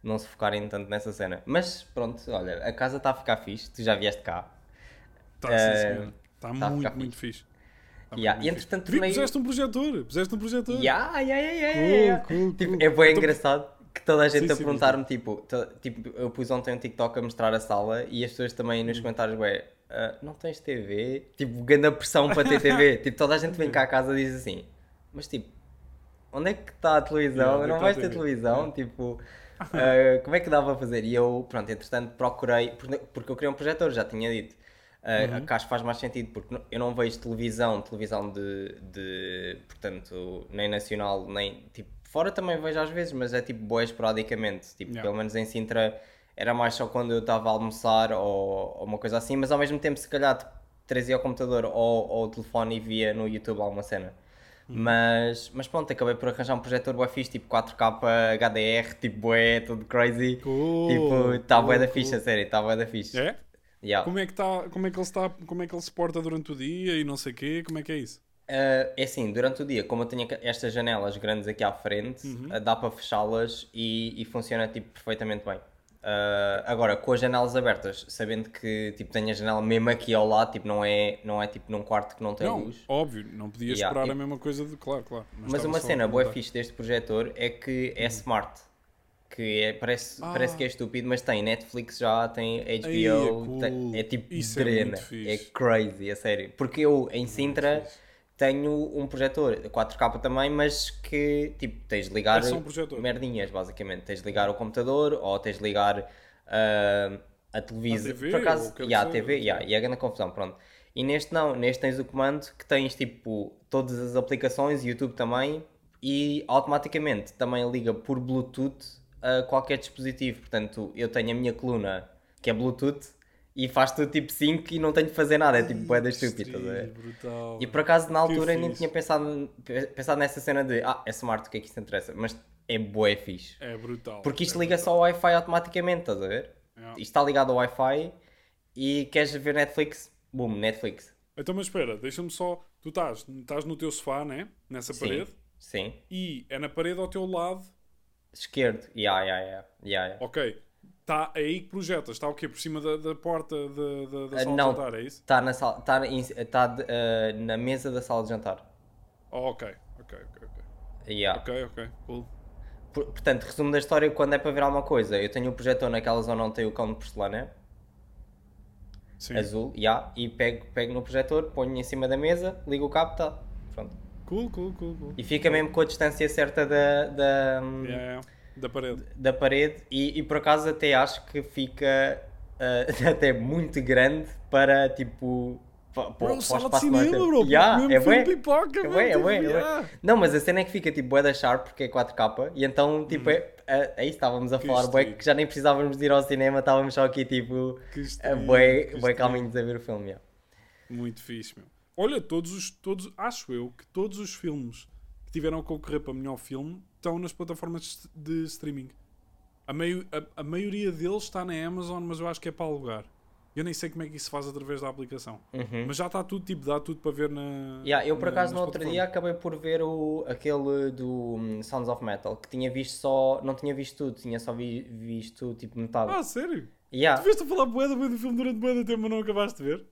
não se focarem tanto nessa cena. Mas pronto, olha, a casa está a ficar fixe, tu já vieste cá. tá, Eh, sim, senhor. Tá tá muito, ficar muito fixe. Tá Yeah, e entretanto Vi- Puseste um projetor, puseste um projetor. Yeah, yeah, yeah, yeah, Cool, yeah. cool, Tipo, cool. é bem Então- engraçado que toda a gente Sim, a perguntar-me, tipo, to- tipo, eu pus ontem um TikTok a mostrar a sala e as pessoas também Hum. nos comentários, ué, ah, não tens TV? Tipo, grande pressão para ter TV. tipo, toda a gente vem cá a casa e diz assim, mas tipo, onde é que está a televisão? Yeah, não vais a ter televisão? Tipo, ah, como é que dá para fazer? E eu, pronto, entretanto procurei, porque, porque eu queria um projetor, já tinha dito. Uh, que acho que faz mais sentido porque eu não vejo televisão, televisão de, de portanto, nem nacional, nem tipo, fora também vejo às vezes, mas é tipo boa esporadicamente, tipo, Yeah. pelo menos em Sintra era mais só quando eu estava a almoçar ou, ou uma coisa assim, mas ao mesmo tempo se calhar tipo, trazia o computador ou, ou o telefone e via no YouTube alguma cena. Mas, mas pronto, acabei por arranjar um projetor bué fixe, tipo 4K HDR, tipo bué, tudo crazy. Cool, tipo, está bué da cool, fixe, a sério, está bué da fixe. É? Yeah. Como é que tá, como é que ele está, como é que ele se porta durante o dia e não sei quê, como é que é isso? Uh, é assim, durante o dia, como eu tenho estas janelas grandes aqui à frente, Uhum. uh, dá para fechá-las e, e funciona tipo, perfeitamente bem. Uh, agora, com as janelas abertas, sabendo que tipo, tenho a janela mesmo aqui ao lado, tipo, não, é, não é tipo num quarto que não tem não, luz. óbvio, não podias Yeah, esperar e- a mesma coisa de, claro, claro. Mas estava uma cena boa fixe deste projetor é que é smart. Que é, parece, Ah. parece que é estúpido, mas tem Netflix já, tem HBO, é cool. tem- é tipo Isso é drena. fixe. É crazy, a sério. Porque eu em Sintra fixe. tenho um projetor 4K também, mas que tipo tens de ligar É um merdinhas, basicamente. Tens de ligar o computador ou tens de ligar ah, a televisão. A Por acaso, que yeah, a. TV, yeah, e é grande confusão, pronto. E neste não, neste tens o comando que tens tipo todas as aplicações, YouTube também, e automaticamente também liga por Bluetooth a qualquer dispositivo. Portanto, eu tenho a minha coluna que é Bluetooth e faz tudo tipo 5 e não tenho de fazer nada, é tipo boeda estúpida. Brutal. E por acaso na altura nem fixe. tinha pensado, pensado nessa cena de ah, é smart, o que é que isso interessa? Mas é bué fixe. É brutal. Porque isto é liga só ao Wi-Fi automaticamente, estás a ver? Yeah. Isto está ligado ao Wi-Fi e queres ver Netflix? Boom, Netflix. Então, mas espera, deixa-me só. Tu estás, estás no teu sofá, né? Nessa Sim. parede. Sim. E é na parede ao teu lado. Esquerdo. Yeah, yeah, yeah. yeah, yeah. Ok. Está aí que projetas. Está o quê? Por cima da, da porta da, da, da Ah, sala de não. jantar, é isso? Está na, sala, tá tá de- ah, na mesa da sala de jantar. Oh, ok. Ok, ok, ok. Yeah. Ok, ok. Cool. Por- portanto, resumo da história, quando é para ver alguma coisa, eu tenho o projetor naquela zona onde tem o cão de porcelana, Sim. azul, yeah, e pego, pego no projetor, ponho em cima da mesa, ligo o cabo, tá. Pronto. Cool, cool, cool, cool. E fica mesmo com a distância certa da, da, Yeah, yeah. Da parede. da parede e, e por acaso até acho que fica ah, até muito grande para tipo Bro, para o sala de espaço cinema, bro. Yeah, mesmo é filme bué. pipoca, É bué, é tipo, bué, é yeah. Não, mas a cena é que fica tipo bué da Sharp porque é 4K e então tipo é, é, é isso estávamos a Que falar bué que já nem precisávamos de ir ao cinema, estávamos só aqui tipo estilo, bué, bué calminhos a ver o filme. yeah. Muito fixe, meu. Olha, todos os. Todos, acho eu que todos os filmes que tiveram a concorrer para melhor filme estão nas plataformas de streaming. A, meio, a, a maioria deles está na Amazon, mas eu acho que é para alugar. Eu nem sei como é que isso se faz através da aplicação. Uhum. Mas já está tudo, tipo, dá tudo para ver na. Yeah, eu por acaso no outro dia acabei por ver o, aquele do hum, Sounds of Metal, que tinha visto só, não tinha visto tudo, tinha só vi- visto tipo metade. Ah, sério? Yeah. Tu viste a falar boeda do filme durante boeda tempo, mas não acabaste de ver?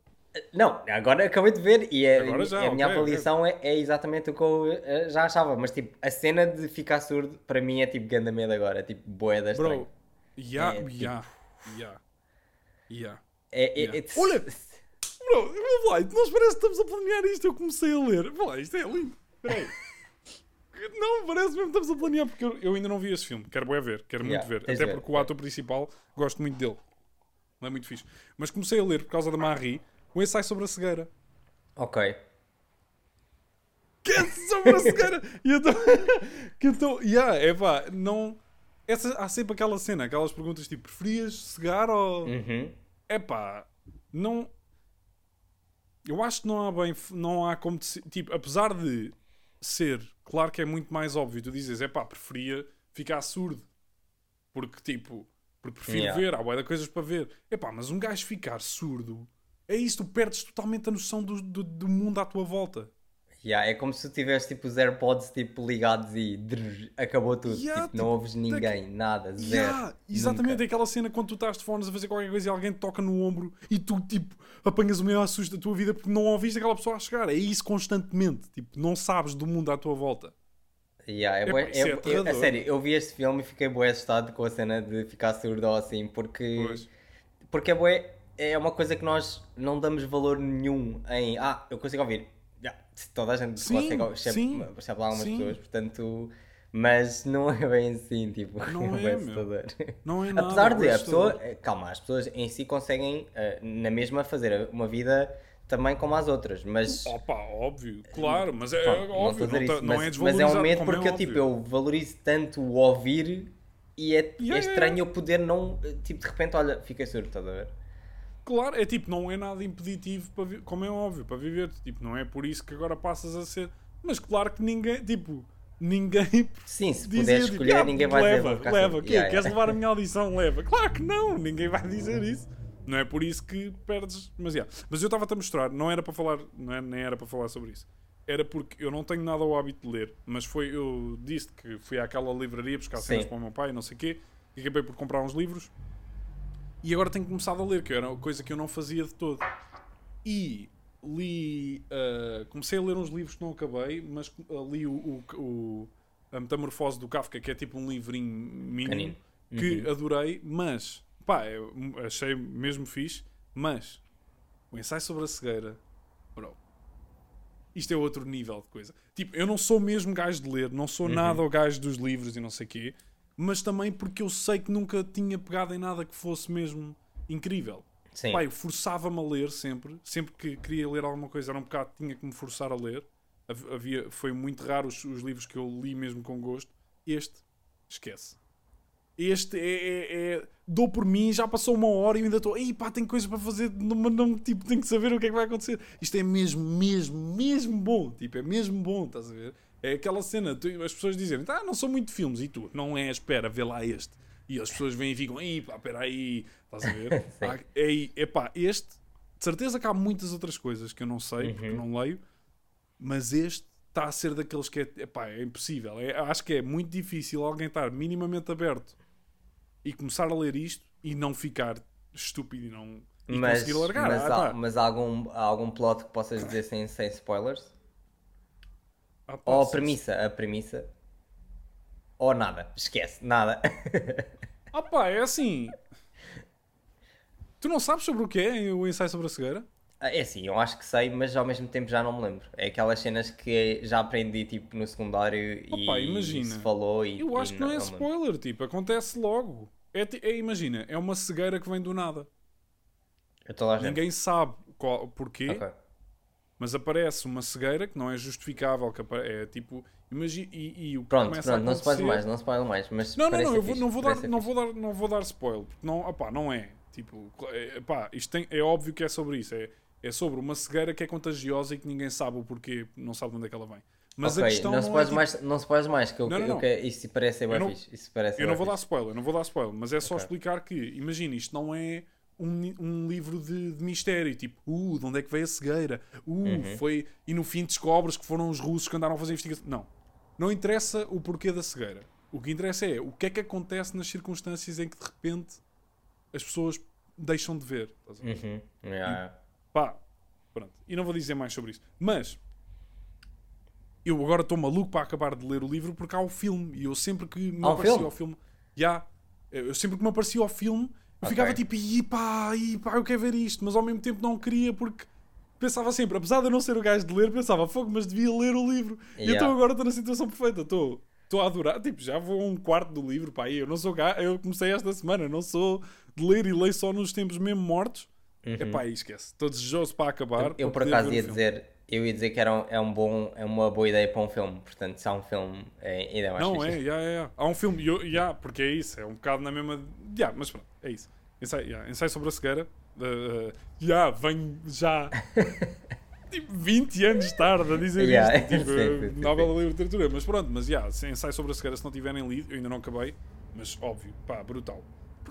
Não, agora acabei de ver e é- Agora já, a minha avaliação é, é exatamente o que eu eh, já achava, mas tipo, a cena de ficar surdo para mim é tipo ganda medo agora, é tipo boeda estranho. Bro, ya, É, tipo- ya, ya, ya. É, é, Yeah. it's- Olha! Bro, lá, nós parece que estamos a planear isto. Eu comecei a ler. Lá, isto é lindo. Peraí. Não, parece mesmo que estamos a planear porque eu, eu ainda não vi esse filme. Quero ver, quero Yeah, muito ver. Até ver, porque o ator principal gosto muito dele. Ele é muito fixe. Mas comecei a ler por causa da Marie o ensaio sobre a cegueira. Ok. Que é sobre a cegueira! E eu estou. Que eu estou. Yeah, é pá, não. Essa, há sempre aquela cena, aquelas perguntas tipo: preferias cegar ou. Uhum. É pá, não. Eu acho que não há bem. Não há como. te- Tipo, apesar de ser, claro que é muito mais óbvio, tu dizes, é pá, preferia ficar surdo. Porque, tipo, porque prefiro Yeah. ver, há bué de coisas para ver. É pá, mas um gajo ficar surdo, é isso, tu perdes totalmente a noção do, do, do mundo à tua volta. Yeah, é como se tu tivesse tipo os AirPods tipo, ligados e drrr, acabou tudo. Yeah, tipo, não tipo, ouves ninguém, nada, zero. Yeah, exatamente, nunca. é aquela cena quando tu estás de fones a fazer qualquer coisa e alguém te toca no ombro e tu, tipo, apanhas o maior susto da tua vida porque não ouviste aquela pessoa a chegar. É isso constantemente. Tipo, não sabes do mundo à tua volta. Yeah, é é- é eu- a sério, eu vi este filme e fiquei bué assustado com a cena de ficar surdo assim, porque, Pois. porque é bué, é uma coisa que nós não damos valor nenhum em, ah, eu consigo ouvir. Yeah, toda a gente Sim, consegue ouvir, exceto, exceto lá algumas pessoas, portanto, mas não é bem assim, tipo, Não é, assustador. Não é nada. Apesar de, a pessoa, eh, calma, as pessoas em si conseguem, eh, na mesma, fazer uma vida também como as outras, mas... Opa, óbvio, claro, mas é, é não óbvio, não, isso, tá- não mas, é mas é um medo como é porque eu, tipo, eu valorizo tanto o ouvir e é, é yeah, estranho eu poder não, tipo, de repente, olha, fiquei surdo, estás a ver? Claro, é tipo, não é nada impeditivo, para como é óbvio, para viver. Tipo, não é por isso que agora passas a ser. Mas claro que ninguém, tipo, ninguém Sim, se dizia, puderes tipo, escolher, "Ah, ninguém vai dizer, leva, ficar leva, surdo." quê? Yeah, Queres yeah. levar a minha audição? Leva. Claro que não, ninguém vai dizer isso. Não é por isso que perdes. Mas, yeah. mas eu estava-te a mostrar, não era para falar, não é, nem era para falar sobre isso. Era porque eu não tenho nada o hábito de ler, mas foi, eu disse que fui àquela livraria buscar cenas para o meu pai, não sei o quê, e acabei por comprar uns livros. E agora tenho começado a ler, que era uma coisa que eu não fazia de todo. E li. ah, comecei a ler uns livros que não acabei, mas ah, li o, o- o- A Metamorfose do Kafka, que é tipo um livrinho mínimo, Pequenino. que Uhum. adorei, mas. pá, eu achei mesmo fixe, mas. O ensaio sobre a cegueira. Bro. Isto é outro nível de coisa. Tipo, eu não sou mesmo gajo de ler, não sou nada o gajo dos livros e não sei quê, mas também porque eu sei que nunca tinha pegado em nada que fosse mesmo incrível. Sim. Eu forçava-me a ler sempre. Sempre que queria ler alguma coisa era um bocado, tinha que me forçar a ler. Hav- Havia, foi muito raro os, os livros que eu li mesmo com gosto. Este, esquece. Este é, é- é- Dou por mim, já passou uma hora e eu ainda estou. Ei pá, tenho coisas para fazer, não, mas não, tipo, tenho que saber o que é que vai acontecer. Isto é mesmo, mesmo, mesmo bom. Tipo, é mesmo bom, estás a ver? É aquela cena, tu- as pessoas dizem, ah, não são muito de filmes, e tu, não é, espera, vê lá este. E as pessoas vêm e ficam, ei pá, espera aí, estás a ver? Ah, é, é pá, este, de certeza que há muitas outras coisas que eu não sei, porque Uhum. não leio, mas este está a ser daqueles que é, epá, é impossível. É- acho que é muito difícil alguém estar minimamente aberto e começar a ler isto e não ficar estúpido e não e Mas, conseguir largar. mas, Ah, há, pá. mas há algum, há algum plot que possas dizer sem, sem spoilers? Ah, Ou a premissa, a premissa? Ou nada, esquece, nada. Ah pá, é assim. Tu não sabes sobre o que é o ensaio sobre a cegueira? Ah, É assim, eu acho que sei, mas ao mesmo tempo já não me lembro. É aquelas cenas que já aprendi tipo no secundário e, Opa, imagina. e se falou e Eu acho e que não é me lembro. spoiler, tipo, acontece logo. É, é, imagina, é uma cegueira que vem do nada. Ninguém sabe qual, porquê, Ok. Mas aparece uma cegueira que não é justificável, que é tipo, imagina, e, e o que Pronto, começa pronto, a não se pode acontecer- mais, não se pode mais, mas Não, não, não, eu vou, não, vou dar, não, vou dar, não vou dar spoiler, porque não, opá, não é. Tipo, é, epá, isto tem, é óbvio que é sobre isso. É, é sobre uma cegueira que é contagiosa e que ninguém sabe o porquê, não sabe de onde é que ela vem. Mas Ok, a questão não, não, se é. podes tipo, mais, não se podes mais, que eu, Não, não, não. que- isso parece bem não- fixe. Isso parece eu não vou dar fixe. spoiler, eu não vou dar spoiler, mas é só Ok. explicar que, imagina, isto não é um, um livro de, de mistério, tipo, uh, de onde é que veio a cegueira? Uh, Uhum. foi. E no fim descobres que foram os russos que andaram a fazer investigação. Não. Não interessa o porquê da cegueira. O que interessa é o que é que acontece nas circunstâncias em que de repente as pessoas deixam de ver. Uhum. Yeah. Pá, pronto. E não vou dizer mais sobre isso. Mas eu agora estou maluco para acabar de ler o livro porque há o filme. E eu sempre que me Há aparecia filme? ao filme. Já. eu sempre que me aparecia ao filme, eu Ok. ficava tipo, "Ih, pá, pá, eu quero ver isto. Mas ao mesmo tempo não queria porque pensava sempre, apesar de eu não ser o gajo de ler, pensava, fogo, mas devia ler o livro. E Yeah. então agora estou na situação perfeita. Estou. Estou a adorar, tipo, já vou a um quarto do livro, pá, e eu não sou gajo, eu comecei esta semana, não sou de ler e leio só nos tempos mesmo mortos. É pá, e esquece. Estou desejoso para acabar. Uhum. Eu para por acaso ia dizer, eu ia dizer que era um, é, um bom, é uma boa ideia para um filme. Portanto, se há um filme, é ainda mais Não, é, já, já. Há um filme, e eu- já, porque é isso, é um bocado na mesma. Já, mas pronto, é isso. Ensaio, já, ensaio sobre a cegueira. Uh, já, venho já. tipo, 20 anos tarde a dizer Yeah, isto. Tipo, sim, sim, sim, Nobel da Literatura. Mas pronto, mas já, se ensaio sobre a cegueira, se não tiverem lido, eu ainda não acabei, mas óbvio, pá, brutal.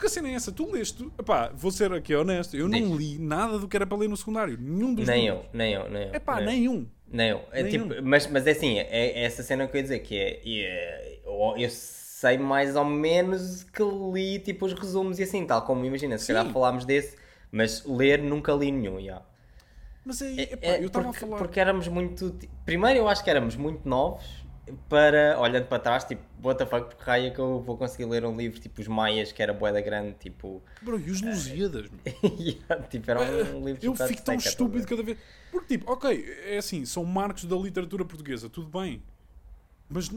Porque a cena é essa, tu leste, pá, vou ser aqui honesto, eu não li nada do que era para ler no secundário, nenhum dos Nem livros. eu, nem eu, nem eu. É pá, nem nenhum. Nem eu. É Nenhum. tipo, mas, mas é assim, é, é essa cena que eu ia dizer, que é, é, eu, eu sei mais ou menos que li tipo os resumos e assim, tal como imagina, se calhar falámos desse, mas ler nunca li nenhum, já. Mas aí, É- epá, é eu estava a falar. porque éramos muito. Primeiro eu acho que éramos muito novos para, olhando para trás, tipo, what the fuck, porque raio é que eu vou conseguir ler um livro tipo Os Maias, que era boeda grande, tipo. Bro, e os Lusíadas, meu? yeah, tipo, era um livro Eu fico tão seca, estúpido cada vez. Porque, tipo, ok, é assim, são marcos da literatura portuguesa, tudo bem. Mas,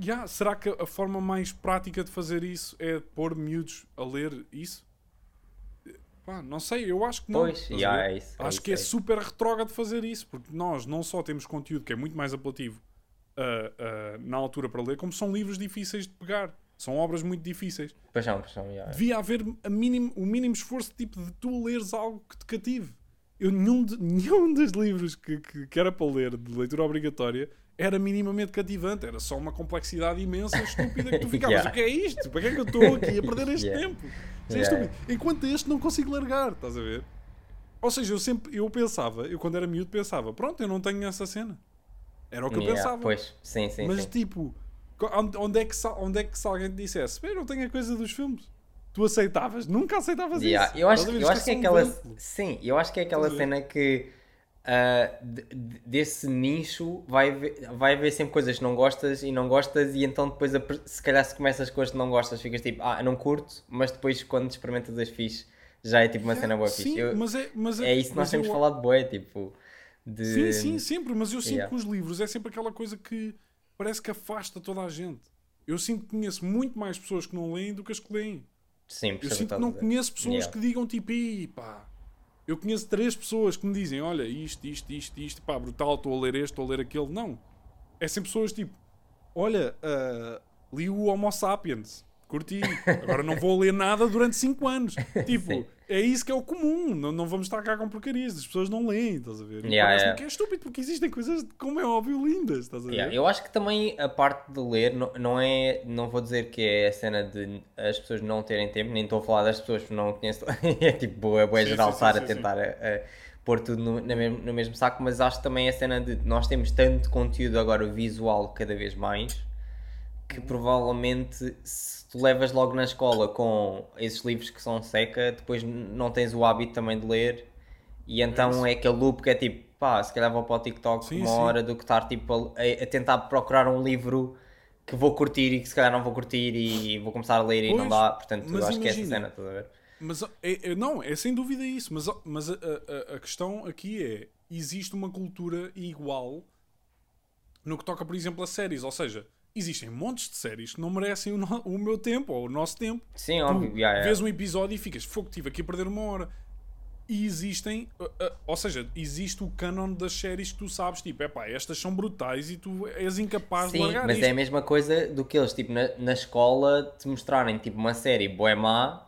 já, será que a forma mais prática de fazer isso é pôr miúdos a ler isso? Pá, não sei, eu acho que não. Pois, ver? é isso, é acho isso, que é, é super retrógrado fazer isso, porque nós não só temos conteúdo que é muito mais apelativo ah, na altura para ler, como são livros difíceis de pegar. São obras muito difíceis. ver? Paixão, paixão, já. Devia haver mínimo, o mínimo esforço tipo, de tu leres algo que te cative. Eu, nenhum, de- nenhum dos livros que, que, que era para ler de leitura obrigatória era minimamente cativante. Era só uma complexidade imensa, estúpida, que tu ficavas: Yeah. o que é isto? Para que é que eu estou aqui a perder este Yeah. tempo? Isto é Yeah. estúpido. Enquanto este não consigo largar, estás a ver? Ou seja, eu sempre eu pensava, eu quando era miúdo pensava: pronto, eu não tenho essa cena. Era o que eu Yeah, pensava. Pois, sim, sim, Mas sim. tipo, onde, é que se, onde é que se alguém te dissesse, "Bem, eu não tenho a coisa dos filmes? Tu aceitavas? Nunca aceitavas Yeah, isso. Eu acho, ver? eu acho que é aquela. Sim, eu acho que é aquela ver? cena que de- de- desse nicho vai haver, vai haver sempre coisas que não gostas e não gostas, e então depois a se calhar se começas com as que não gostas, ficas tipo, ah, não curto, mas depois quando experimentas as fixe já é tipo uma cena boa Sim, fixe. Eu- mas é, mas é isso que nós temos eu- falado boé, tipo. De... Sim, sim, sempre, mas eu sinto Yeah. que os livros é sempre aquela coisa que parece que afasta toda a gente. Eu sinto que conheço muito mais pessoas que não leem do que as que leem. Sim, Eu sinto que não conheço pessoas Yeah. que digam tipo, "Ih, pá. Eu conheço três pessoas que me dizem, olha, isto, isto, isto, isto, pá, brutal, estou a ler este, estou a ler aquele. Não. É sempre pessoas tipo, olha, ah, li o Homo Sapiens, curti, agora não vou ler nada durante cinco anos. Tipo. É isso que é o comum, não, não vamos estar cá com porcarias, as pessoas não leem, estás a ver? E Yeah, yeah. que é estúpido, porque existem coisas, como é óbvio, lindas, estás a ver? Yeah, eu acho que também a parte de ler não, não é, não vou dizer que é a cena de as pessoas não terem tempo, nem estou a falar das pessoas que não conheço, é tipo boa, boa Sim, geral sim, estar sim, a tentar a, a pôr tudo no, no mesmo saco, mas acho que também a cena de nós temos tanto conteúdo agora visual cada vez mais que provavelmente se tu levas logo na escola com esses livros que são seca, depois não tens o hábito também de ler e então isso. é aquele loop que é tipo, pá, se calhar vou para o TikTok Sim, uma sim. hora do que estar tipo a, a tentar procurar um livro que vou curtir e que se calhar não vou curtir e vou começar a ler e não dá, portanto acho que é essa imagina. cena, estás a ver? Mas é, é- não, é sem dúvida isso. Mas, mas a, a- a questão aqui é: existe uma cultura igual no que toca, por exemplo, a séries. Ou seja, existem montes de séries que não merecem o, no- o meu tempo ou o nosso tempo. Sim, Tu óbvio, yeah, yeah. vês um episódio e ficas, fogo, estive aqui a perder uma hora. E existem, uh, uh, ou seja, existe o canon das séries que tu sabes, tipo, é pá, estas são brutais e tu és incapaz de Sim, largar mas isto. é a mesma coisa do que eles, tipo, na, na escola te mostrarem tipo uma série boa má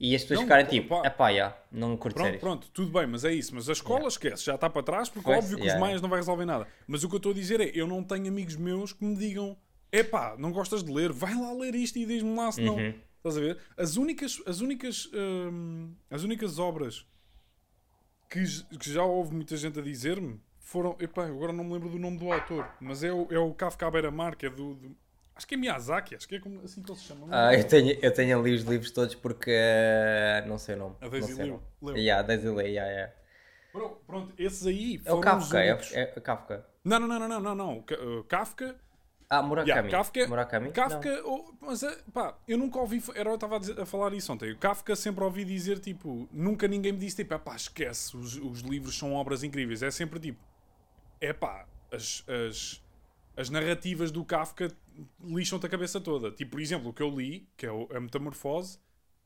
e as pessoas Não, ficarem pá, tipo, pá. epá, já, não curto Pronto, séries. pronto, tudo bem, mas é isso. Mas a escola esquece, já está para trás, porque óbvio que yeah, os maias não vai resolver nada. Mas o que eu estou a dizer é: eu não tenho amigos meus que me digam, epá, não gostas de ler, vai lá ler isto e diz-me lá se não. Uhum. Estás a ver? As únicas, as únicas, hum, as únicas obras que, que já houve muita gente a dizer-me foram. Epá, agora não me lembro do nome do autor, mas é o, é o Kafka à beira-mar, que é do, do- Acho que é Miyazaki, acho que é como- assim que ele se chama. Ah, eu tenho, eu tenho ali os livros todos porque eh, não sei o nome. A Daisy leu, leu. Yeah, a Daisy leu, yeah, yeah. Pronto, pronto, esses aí É o foram Kafka, os é, únicos. é o Kafka. Não, não, não, não, não, não, uh, Kafka. Ah, Murakami. Yeah, Kafka, Murakami? Kafka oh, mas é, pá, eu nunca ouvi. Era eu estava a, a falar isso ontem. O Kafka sempre ouvi dizer tipo, nunca ninguém me disse tipo, é pá, esquece, os, os livros são obras incríveis. É sempre tipo, é pá, as, as, as narrativas do Kafka lixam-te a cabeça toda. Tipo, por exemplo, o que eu li, que é a Metamorfose,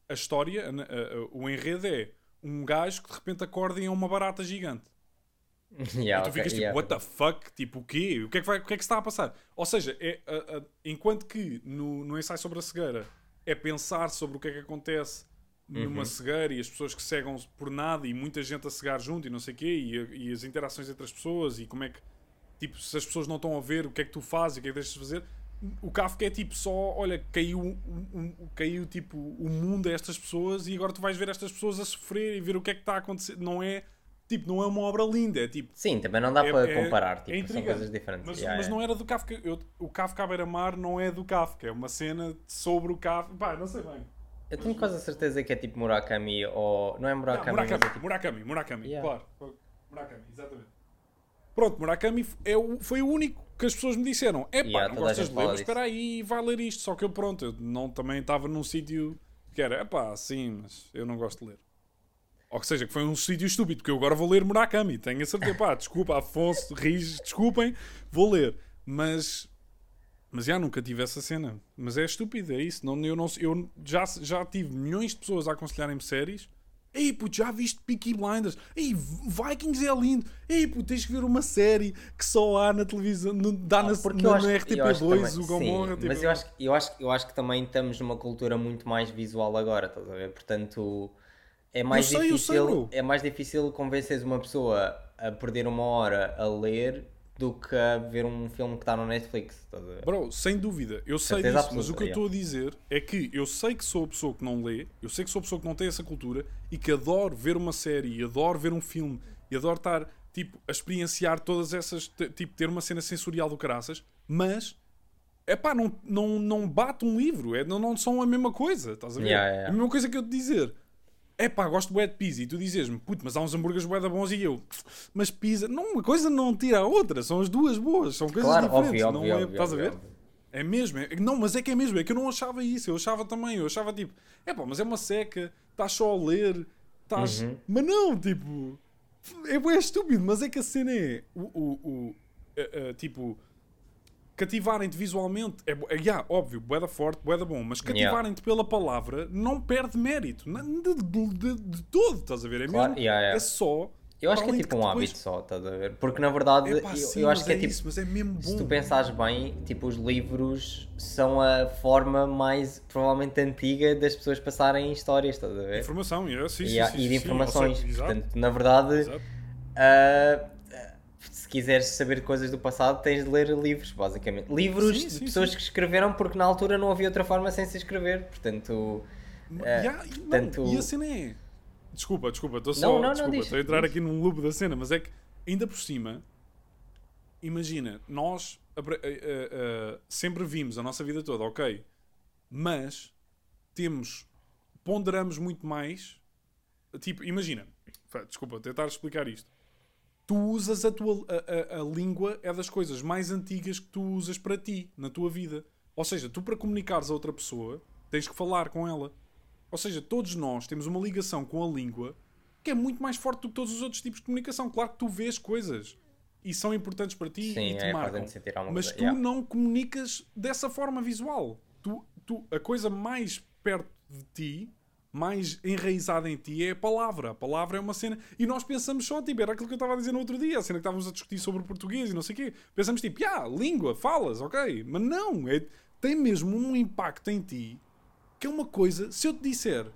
a história, a- a- o enredo é um gajo que de repente acorda e é uma barata gigante. Yeah, E tu ok, ficas tipo, yeah. what the fuck? Tipo, o quê? O que é que, vai, o que, é que se está a passar? Ou seja, é, a- a- enquanto que no, no ensaio sobre a cegueira é pensar sobre o que é que acontece numa Uhum. cegueira e as pessoas que cegam por nada e muita gente a cegar junto e não sei o quê e, e as interações entre as pessoas e como é que, tipo, se as pessoas não estão a ver o que é que tu fazes e o que é que deixas de fazer. O Kafka é tipo só, olha, caiu, um- um- caiu tipo o mundo a estas pessoas e agora tu vais ver estas pessoas a sofrer e ver o que é que está a acontecer. Não é, tipo, não é uma obra linda, é tipo, Sim, também não dá é- para é- comparar, é tipo, são intrigante. coisas diferentes. Mas, yeah, mas não era do Kafka. Eu- o Kafka à beira-mar não é do Kafka. É uma cena sobre o Kafka. Pá, não sei bem. Eu tenho quase a certeza que é tipo Murakami ou. Não é Murakami, Murakami, mas é tipo. Murakami, Murakami, Yeah. claro. Murakami, exatamente. Pronto, Murakami é o- foi o único que as pessoas me disseram: é pá, Yeah, não gostas de ler, mas espera aí, vai ler isto. Só que eu, pronto, eu não, também estava num sítio que era: é pá, sim, mas eu não gosto de ler. Ou que seja, que foi um sítio estúpido, porque eu agora vou ler Murakami, tenho a certeza, pá, desculpa, Afonso, Riz, desculpem, vou ler. Mas, mas já nunca tive essa cena. Mas é estúpido, é isso. Não, eu, não, eu já, já tive milhões de pessoas a aconselharem-me séries. Ei, puto, já viste Peaky Blinders? Ei, Vikings é lindo. Ei, puto, tens que ver uma série que só há na televisão, no, dá na, Ah, na, na acho RTP2, também- o Gomorra. sim, tipo, mas eu acho, eu, acho, eu acho que também estamos numa cultura muito mais visual agora, estás a ver? Portanto, é mais sei, difícil. é mais difícil convenceres uma pessoa a perder uma hora a ler do que a ver um filme que está no Netflix? Bro, sem dúvida, eu sei disso, mas o que eu absoluta, estou a dizer é que eu sei que sou a pessoa que não lê, eu sei que sou a pessoa que não tem essa cultura e que adoro ver uma série, e adoro ver um filme e adoro estar tipo, a experienciar todas essas, tipo, ter uma cena sensorial do caraças, mas é pá, não, não, não bate um livro, é, não, não são a mesma coisa, estás a ver? Yeah, yeah. A mesma coisa que eu te dizer. É pá, gosto de bué de pizza e tu dizes-me, puto, mas há uns hambúrgueres bué da bons e eu, mas pizza, não, uma coisa não tira a outra, são as duas boas, são coisas Claro, diferentes, óbvio, não óbvio, é, óbvio, estás a ver? É mesmo, é- não, mas é que é mesmo, é que eu não achava isso, eu achava também, eu achava tipo, é pá, mas é uma seca, estás só a ler, estás. Uhum. Mas não, tipo, é bué estúpido, mas é que a cena é, o, o, o- a- a, tipo, cativarem-te visualmente, é, é yeah, óbvio, bué da forte, bué da bom, mas cativarem-te pela palavra não perde mérito, de, de, de, de todo, estás a ver? É Claro, mesmo, yeah, yeah. é só. Eu acho que é tipo um depois- hábito só, estás a ver? Porque na verdade, Epá, eu, sim, eu acho que é, é tipo. isso, mas é mesmo bom. Se tu pensares bem, tipo, os livros são a forma mais provavelmente antiga das pessoas passarem histórias, estás a ver? Informação, yeah, sim, e, sim, sim, e de sim, informações. exato, Portanto, na verdade, exato. Se quiseres saber coisas do passado, tens de ler livros, basicamente. Livros Sim, de sim, pessoas sim. que escreveram porque na altura não havia outra forma sem se escrever. Portanto, É, Yeah, e- não, E a cena é. Desculpa, desculpa, estou só. Não, não, desculpa, estou a entrar aqui num loop da cena, mas é que ainda por cima, imagina, nós eh, eh, eh, sempre vimos a nossa vida toda, ok, mas temos, ponderamos muito mais. Tipo, imagina, desculpa, tentar explicar isto. Tu usas a tua a, a- a língua é das coisas mais antigas que tu usas para ti na tua vida. Ou seja, tu para comunicares a outra pessoa tens que falar com ela. Ou seja, todos nós temos uma ligação com a língua que é muito mais forte do que todos os outros tipos de comunicação. Claro que tu vês coisas e são importantes para ti Sim, e te é, marcam. Mas coisa, tu yeah. não comunicas dessa forma visual. Tu, tu, a coisa mais perto de ti, mais enraizada em ti, é a palavra. A palavra é uma cena. E nós pensamos só, tipo, era aquilo que eu estava a dizer no outro dia, a cena que estávamos a discutir sobre o português e não sei o quê. Pensamos tipo, ah, língua, falas, ok. Mas não, é, tem mesmo um impacto em ti que é uma coisa, se eu te disser,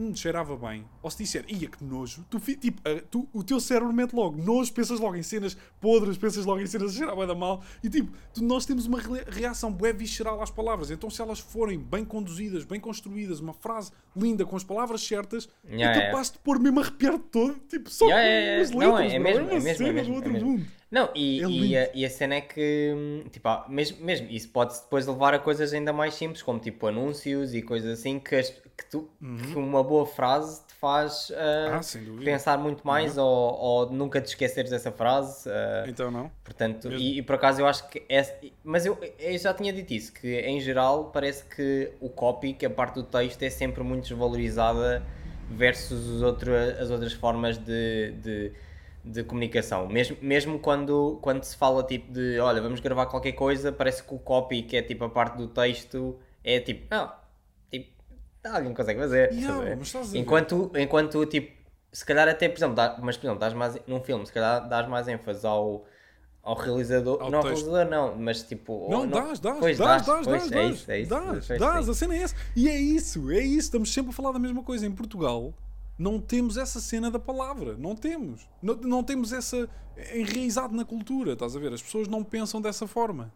hum, cheirava bem, ou se disser, ia que nojo, tu, tipo, uh, tu, o teu cérebro mete logo nojo, pensas logo em cenas podres, pensas logo em cenas que cheiravam da mal, e tipo, tu, nós temos uma reação bué visceral às palavras, então se elas forem bem conduzidas, bem construídas, uma frase linda com as palavras certas, yeah, é capaz yeah. de pôr mesmo a arrepiar todo, tipo, só yeah, yeah, as letras, não, é, é, mesmo, é, é mesmo, é mesmo, é mesmo. Não, e, é e, a, e, a, cena é que, tipo, ah, mesmo, mesmo isso pode depois levar a coisas ainda mais simples, como tipo anúncios e coisas assim, que, as, que, tu, uhum. que uma boa frase te faz uh, ah, pensar muito mais uhum. ou, ou, nunca te esqueceres dessa frase. Uh, então não. Portanto, e, e, por acaso eu acho que é. Mas eu, eu já tinha dito isso, que em geral parece que o copy, que a parte do texto, é sempre muito desvalorizada versus outro, as outras formas de, de de comunicação. Mesmo, mesmo quando, quando se fala tipo de olha, vamos gravar qualquer coisa, parece que o copy, que é tipo a parte do texto, é tipo, não, tipo, alguém consegue fazer. Yeah, enquanto, enquanto tipo, se calhar até, por exemplo, dá, mas por exemplo, dás mais, num filme, se calhar dás mais ênfase ao, ao realizador, ao não ao realizador não, mas tipo... Não, não dás, dás, pois, dás, dás, pois, dás, é isso, é isso, dás, dás, a cena é essa. E é isso, é isso, estamos sempre a falar da mesma coisa. Em Portugal, não temos essa cena da palavra. Não temos. Não, não temos essa enraizado na cultura, estás a ver? As pessoas não pensam dessa forma.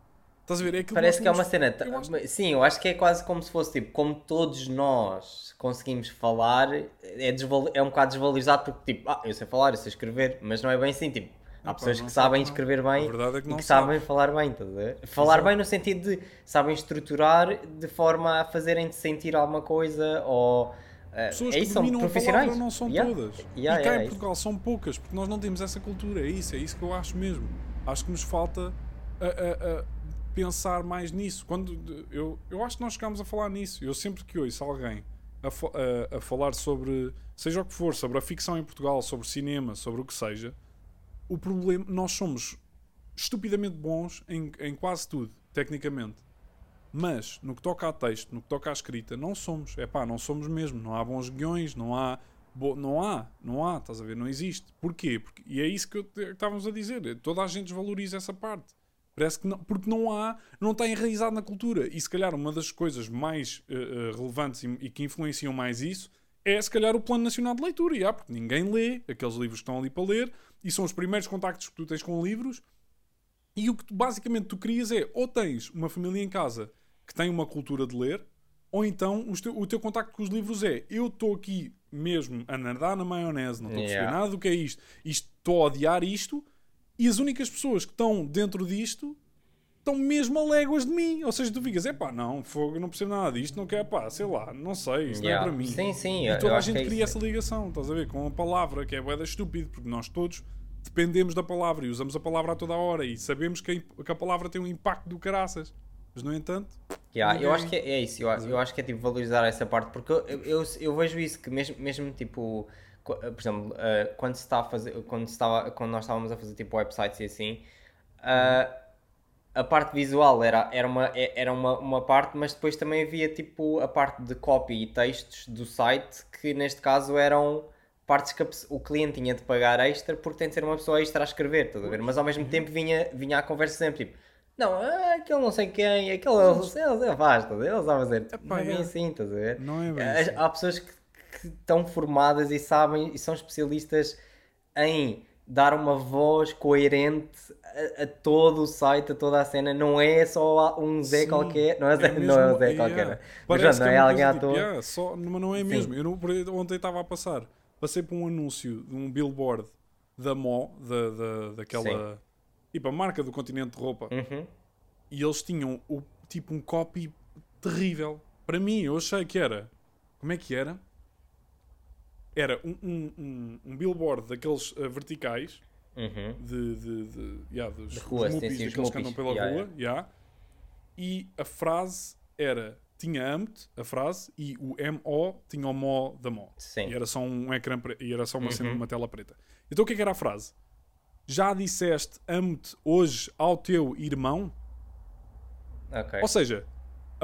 Estás a ver? É Parece que, é uma cena. Eu acho... Sim, eu acho que é quase como se fosse tipo, como todos nós conseguimos falar, é, desval... é um bocado desvalorizado porque tipo, ah, eu sei falar, eu sei escrever, mas não é bem assim, tipo. Há não, pessoas que sabem não. escrever bem é que e que sabem falar bem, estás a ver? Falar Exato. bem no sentido de sabem estruturar de forma a fazerem-te sentir alguma coisa ou é, Pessoas é que dominam a palavra não são yeah. todas. Yeah, e cá yeah, em Portugal são poucas, porque nós não temos essa cultura. É isso, é isso que eu acho mesmo. Acho que nos falta a, a, a pensar mais nisso. Quando, eu, eu acho que nós chegámos a falar nisso. Eu sempre que ouço alguém a, a, a falar sobre, seja o que for, sobre a ficção em Portugal, sobre cinema, sobre o que seja, o problema, nós somos estupidamente bons em, em quase tudo, tecnicamente. Mas no que toca a texto, no que toca à escrita, não somos. É pá, não somos mesmo. Não há bons guiões, não há. Bo... Não há, não há, estás a ver? Não existe. Porquê? Porque... E é isso que estávamos a dizer. Toda a gente desvaloriza essa parte. Parece que não, porque não há, não está enraizado na cultura. E se calhar uma das coisas mais uh, uh, relevantes e, e, que influenciam mais isso é se calhar o Plano Nacional de Leitura. E há, porque ninguém lê aqueles livros que estão ali para ler e são os primeiros contactos que tu tens com livros. E o que tu, basicamente tu querias é ou tens uma família em casa que tem uma cultura de ler, ou então o teu, o teu contacto com os livros é eu estou aqui mesmo a nadar na maionese, não estou a perceber nada do que é isto, estou a odiar isto, e as únicas pessoas que estão dentro disto estão mesmo a léguas de mim. Ou seja, tu ficas, é pá, não, fogo, não percebo nada disto, não quer, pá, sei lá, não sei, isto yeah. não é para mim. Sim, sim. E toda a gente é cria essa ligação, estás a ver, com a palavra, que é boeda estúpido, porque nós todos dependemos da palavra e usamos a palavra a toda a hora e sabemos que a, que a palavra tem um impacto do caraças. Mas, no entanto. Yeah. Eu acho que é, é isso, eu, eu, acho que é tipo valorizar essa parte, porque eu, eu, eu vejo isso, que mesmo, mesmo tipo, por exemplo, uh, quando, se está a fazer, quando, se estava, quando nós estávamos a fazer tipo websites e assim, uh, a parte visual era, era, uma, é, era uma, uma parte, mas depois também havia tipo a parte de copy e textos do site, que neste caso eram partes que o cliente tinha de pagar extra porque tem de ser uma pessoa extra a escrever, estás a ver? Mas ao mesmo uhum. tempo vinha, vinha a conversa sempre tipo não, é aquele não sei quem, aquele eles, eles é vasto, eles a fazer. é assim, estás a ver? Não é bem assim. Há pessoas que, que estão formadas e sabem e são especialistas em dar uma voz coerente a, a, todo o site, a toda a cena. Não é só um Zé Sim, qualquer, não é, Zé, é mesmo, não é um Zé qualquer. Yeah. Mas não é, é alguém à toa. Só, mas não é mesmo. Eu não, ontem estava a passar, passei por um anúncio de um billboard da Mo, da, da, daquela. Tipo a marca do continente de roupa. Uhum. E eles tinham o, tipo um copy terrível. Para mim, eu achei que era. Como é que era? Era um, um, um, um billboard daqueles uh, verticais uhum. de, de, de, yeah, dos, de rua, dos mupis, daqueles que andam pela yeah, rua. Yeah. yeah. E a frase era. Tinha AMT, a frase, e o MO tinha o MO da MO. Sim. E era só um ecrã e era só uma, uhum. cena, uma tela preta. Então o que, é que era a frase? já disseste amo-te hoje ao teu irmão? Okay. Ou seja,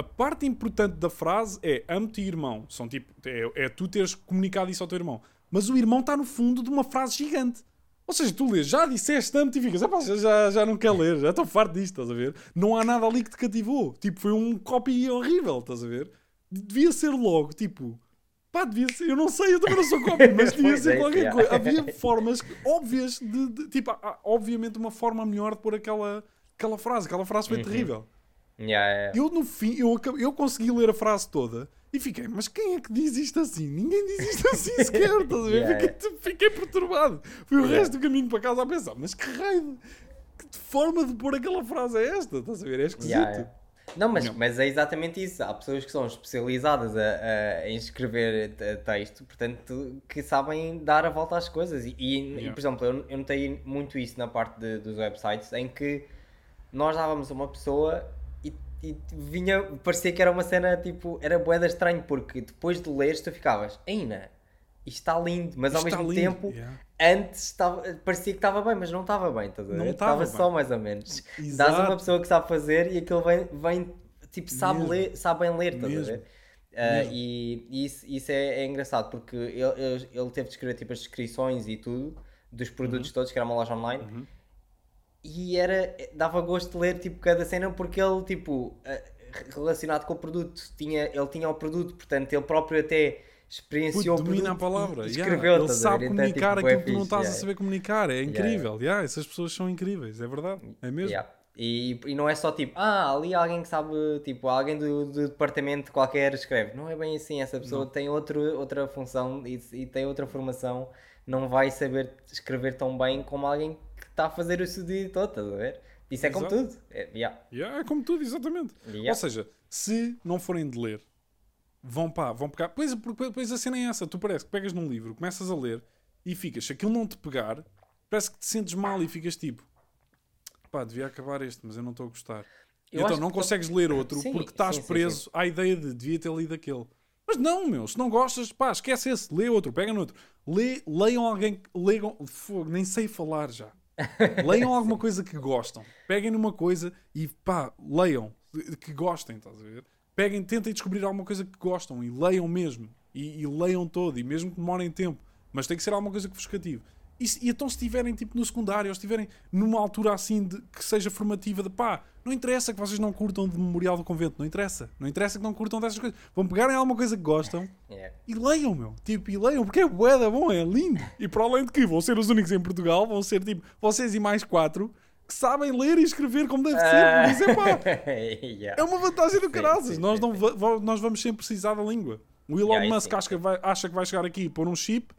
a parte importante da frase é amo-te irmão. São tipo, é, é, tu teres comunicado isso ao teu irmão. Mas o irmão está no fundo de uma frase gigante. Ou seja, tu lês, já disseste amo-te e ficas, já, já não quer ler, já estou farto disto, estás a ver? Não há nada ali que te cativou. Tipo, foi um copy horrível, estás a ver? Devia ser logo, tipo, Pá, devia ser, eu não sei, eu também não sou cópia, mas devia ser é, qualquer coisa. Havia formas óbvias de, de- tipo, há, obviamente uma forma melhor de pôr aquela, aquela frase, aquela frase foi Uhum. terrível. Yeah, yeah. Eu no fim, eu, eu consegui ler a frase toda e fiquei, mas quem é que diz isto assim? Ninguém diz isto assim sequer, estás a ver? Yeah, Fiquei, fiquei perturbado. Fui o resto do caminho para casa a pensar, mas que raio, que forma de pôr aquela frase é esta? Estás a ver? É esquisito. Não, mas, Não. mas é exatamente isso. Há pessoas que são especializadas a, a- em escrever te- texto, portanto, que sabem dar a volta às coisas. E, e, e, por exemplo, eu, eu notei muito isso na parte de- dos websites, em que nós dávamos a uma pessoa e, vinha, parecia que era uma cena tipo, era boeda estranho, porque depois de leres tu ficavas, ainda, isto está lindo, mas ao está mesmo lindo, tempo yeah. antes estava, parecia que estava bem, mas não estava bem, estás a ver? Não estava só bem. mais ou menos. Exato. Dás uma pessoa que sabe fazer e aquilo vem, vem tipo, sabe, Mesmo. ler, sabem ler, estás a ver? Mesmo. e e isso, isso é, é engraçado porque ele, ele, teve de escrever tipo, as descrições e tudo dos Uhum. produtos todos, que era uma loja online, e era, dava gosto de ler tipo, cada cena porque ele, tipo, ah, relacionado com o produto, tinha, ele tinha o produto, portanto, ele próprio até experienciou Puto, domina a palavra. e yeah. escreveu, Ele a sabe? Então é, comunicar tipo, bué aquilo que tu não estás a yeah. saber comunicar. É Yeah, incrível. Yeah, essas pessoas são incríveis, é verdade. É mesmo. Yeah. E, e não é só tipo, ah, ali alguém que sabe, tipo, alguém do, do departamento qualquer escreve. Não é bem assim, essa pessoa tem outro, outra função e, e tem outra formação, não vai saber escrever tão bem como alguém está a fazer o seu dia todo, estás a ver? Isso é como Exato. tudo. É, yeah. Yeah, é como tudo, exatamente. Yeah. Ou seja, se não forem de ler, vão pá, vão pegar. Pois, pois a cena é essa: tu parece que pegas num livro, começas a ler e ficas, se aquilo não te pegar, parece que te sentes mal e ficas tipo, pá, devia acabar este, mas eu não estou a gostar. Eu então não consegues ler outro Sim, porque estás sim, sim, preso à ideia de devia ter lido aquele. Mas não, meu, se não gostas, pá, esquece esse, lê outro, pega no outro. Lê, leiam alguém, leiam, nem sei falar já. Leiam alguma coisa que gostam. Peguem numa coisa e pá, leiam que gostem, estás a ver? Peguem, tentem descobrir alguma coisa que gostam e leiam mesmo. E, e leiam todo, e mesmo que demorem tempo. Mas tem que ser alguma coisa que vos cative. E, se- e então se estiverem tipo no secundário, ou estiverem numa altura assim de, que seja formativa de pá, não interessa que vocês não curtam de Memorial do Convento, não interessa. Não interessa que não curtam dessas coisas. Vão pegarem alguma coisa que gostam Yeah. e leiam, meu. Tipo, e leiam, porque é bué bom, é lindo. E para além de que vão ser os únicos em Portugal, vão ser tipo vocês e mais quatro que sabem ler e escrever como deve ser. Por isso é. Yeah. É uma vantagem do Sim, caraças. sim, Nós, não nós vamos sempre precisar da língua. O Elon Yeah, Musk acha, que vai, acha que vai chegar aqui e pôr um chip,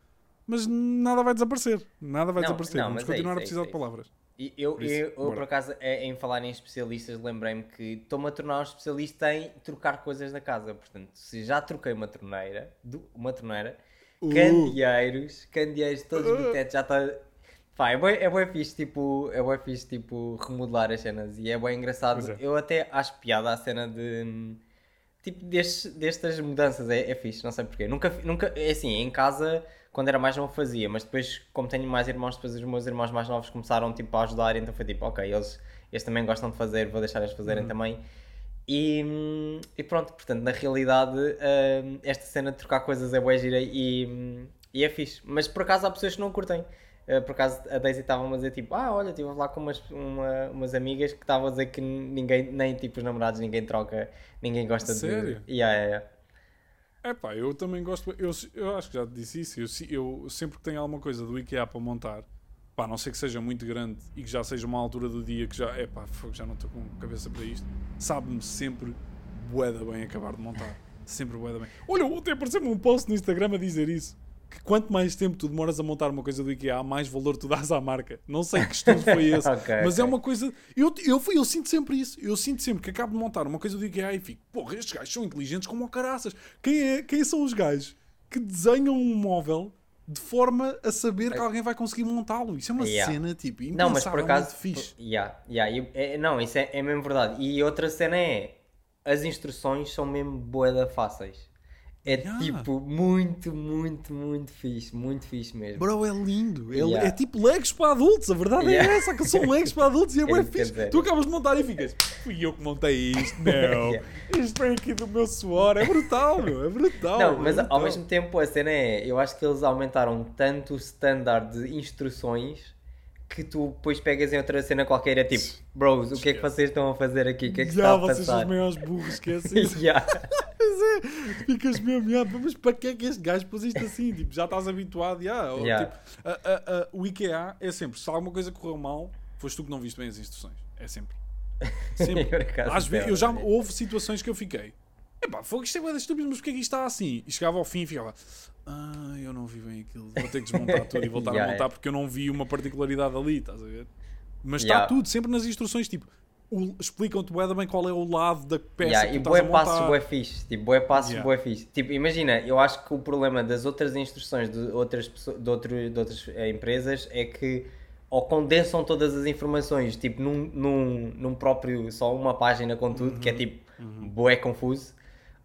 mas nada vai desaparecer. Nada vai Não, desaparecer. não, vamos é continuar isso, a é precisar isso, de é isso. palavras. E eu, Por isso, eu, eu, por acaso, é- em falar em especialistas, lembrei-me que estou-me a tornar um especialista em trocar coisas da casa. Portanto, se já troquei uma torneira, uma torneira, Uh. candeeiros, candeeiros todos no teto, já está. Pá, é bem, é bem fixe, tipo, é bem fixe, tipo, remodelar as cenas e é bem engraçado. É. Eu até acho piada a cena de, tipo, destes, destas mudanças, é, é fixe, não sei porquê. Nunca, nunca, é assim, em casa, quando era mais novo fazia, mas depois, como tenho mais irmãos, depois os meus irmãos mais novos começaram, tipo, a ajudar, então foi tipo, ok, eles, eles também gostam de fazer, vou deixar eles fazerem também. E, e pronto, portanto, na realidade, hum, esta cena de trocar coisas é boa gira e, e é fixe. Mas por acaso há pessoas que não curtem. Uh, por acaso a Daisy estava a dizer tipo, ah, olha, estive a falar com umas, uma- umas amigas que estavam a dizer que ninguém, nem tipo os namorados, ninguém troca, ninguém gosta Sério? de. Yeah, yeah, yeah. É pá, eu também gosto. Eu, eu acho que já te disse isso. Eu, eu sempre que tenho alguma coisa do IKEA para montar, pá, a não ser que seja muito grande e que já seja uma altura do dia que já, é pá, já não estou com cabeça para isto, sabe-me sempre boeda bem acabar de montar. Sempre boeda bem. Olha, ontem apareceu-me um post no Instagram a dizer isso. Que quanto mais tempo tu demoras a montar uma coisa do IKEA, mais valor tu dás à marca. Não sei que estudo foi esse, Ok, mas é ok. uma coisa. Eu, eu, eu sinto sempre isso. Eu sinto sempre que acabo de montar uma coisa do IKEA e fico, porra, estes gajos são inteligentes como caraças. Quem, é, quem são os gajos que desenham um móvel de forma a saber que alguém vai conseguir montá-lo? Isso é uma Yeah. cena tipo Não, mas por acaso. fixe. Yeah, yeah, e- é- não, isso é, é mesmo verdade. E outra cena é. As instruções são mesmo boeda fáceis. É Yeah. tipo muito, muito, muito fixe. Muito fixe mesmo. Bro, é lindo. É, Yeah. é tipo Legos para adultos. A verdade Yeah. é essa, que são Legos para adultos e é É bem isso fixe. dizer. Tu acabas de montar e ficas, fui eu que montei isto. Não, Yeah. isto vem aqui do meu suor. É brutal, meu. É brutal. Não, é mas brutal. ao mesmo tempo a cena é, eu acho que eles aumentaram tanto o standard de instruções que tu depois pegas em outra cena qualquer é tipo, bros, o que é que vocês estão a fazer aqui? O que é que se está Já, a vocês são passar? os maiores burros, que é assim. Yeah. Dizer. Ficas mesmo, ah, mas para que é que este gajo pôs isto assim? Tipo, já estás habituado, ah, ou, Yeah. tipo, a- a- a- o IKEA é sempre, se alguma coisa correu mal, foste tu que não viste bem as instruções. É sempre. Sempre. Às vezes, é eu já houve situações que eu fiquei. Epá, foi isto é de estúpido, mas porquê é que isto está assim? E chegava ao fim e ficava. Ah, eu não vi bem aquilo. Vou ter que desmontar tudo e voltar Yeah, a montar yeah. porque eu não vi uma particularidade ali, estás a ver? Mas está Yeah. tudo, sempre nas instruções, tipo, explicam-te bué bem qual é o lado da peça Yeah, que e tu bué estás a montar. passos bué fixe, tipo, bué passos Yeah. bué fixe. Tipo, imagina, eu acho que o problema das outras instruções de outras, de, outro, de outras eh, empresas é que ou condensam todas as informações, tipo, num, num, num próprio, só uma página com tudo, Uhum. que é tipo, bué confuso.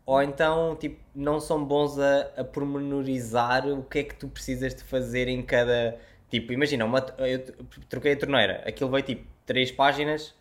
Ou então, tipo, não são bons a, a pormenorizar o que é que tu precisas de fazer em cada... Tipo, imagina, uma, eu troquei a torneira, aquilo veio tipo três páginas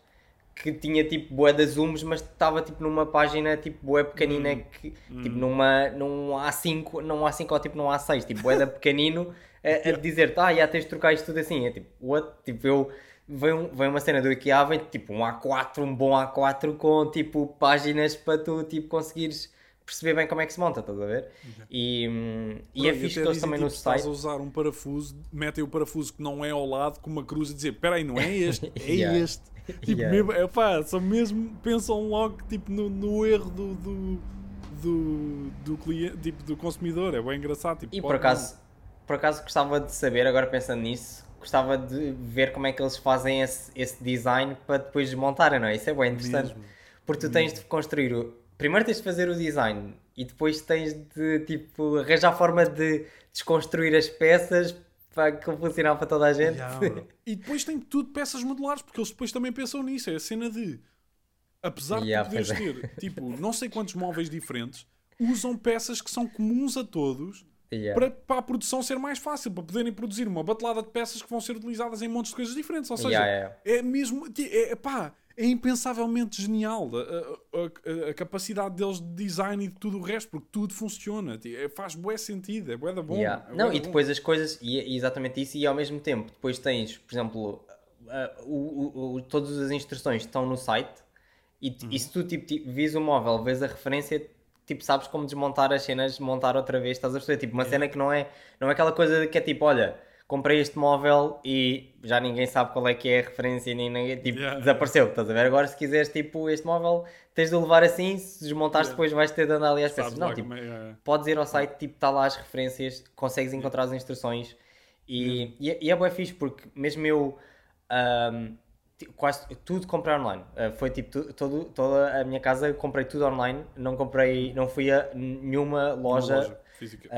que tinha tipo bué de zooms, mas estava tipo numa página tipo bué pequenina, Hum. que, tipo numa, num A5, num A5 ou tipo num A6, tipo bué da pequenino, a, a dizer-te, ah, já tens de trocar isto tudo assim, é tipo, what? Tipo, eu, veio, um- veio uma cena do IKEA, vem tipo um A4, um bom A4 com tipo páginas para tu tipo conseguires perceber bem como é que se monta, estás a ver? E, hum, e é fixe que eles também tipo, no se estás site... a usar um parafuso, metem o parafuso que não é ao lado com uma cruz a dizer, espera aí, não é este, é Yeah. este. Tipo, Yeah. mesmo, é, pá, são mesmo, pensam logo tipo, no, no erro do, do, do, do cliente, tipo, do consumidor, é bem engraçado. Tipo, E por acaso, por acaso gostava de saber, agora pensando nisso, gostava de ver como é que eles fazem esse, esse design para depois desmontarem, não é? Isso é bem interessante. Mesmo. Porque tu tens de construir o. Primeiro tens de fazer o design e depois tens de tipo arranjar forma de desconstruir as peças para que funcionar para toda a gente. Yeah, e depois tem tudo peças modulares, porque eles depois também pensam nisso. É a cena de, apesar Yeah, de poderes ter, tipo, não sei quantos móveis diferentes, usam peças que são comuns a todos Yeah. para, para a produção ser mais fácil, para poderem produzir uma batelada de peças que vão ser utilizadas em montes de coisas diferentes. Ou seja, é mesmo. É, pá, é impensavelmente genial a, a- a- capacidade deles de design e de tudo o resto, porque tudo funciona. É- faz bué sentido, é bué da bom. Yeah. é bué Não, e bom. depois as coisas, e é exatamente isso, e ao mesmo tempo, depois tens, por exemplo, uh, o, o, o- todas as instruções estão no site, e, Uhum. e se tu tipo, ti- vis o móvel, vês a referência, tipo, sabes como desmontar as cenas, montar outra vez, estás a perceber? Tipo, uma cena que não é, não é aquela coisa que é tipo, olha, comprei este móvel e já ninguém sabe qual é que é a referência, nem ninguém, tipo, Yeah. desapareceu, estás a ver? Agora, se quiseres, tipo, este móvel, tens de o levar assim, se desmontares Yeah. depois vais ter de andar ali às peças. Não, tipo, é- podes ir ao site, tipo, está lá as referências, consegues encontrar as instruções e, e, é- e é bem fixe porque mesmo eu ti- quase tudo comprei online. Ah, foi tipo tu- todo, toda a minha casa comprei tudo online, não comprei, não fui a nenhuma Uma loja. Física.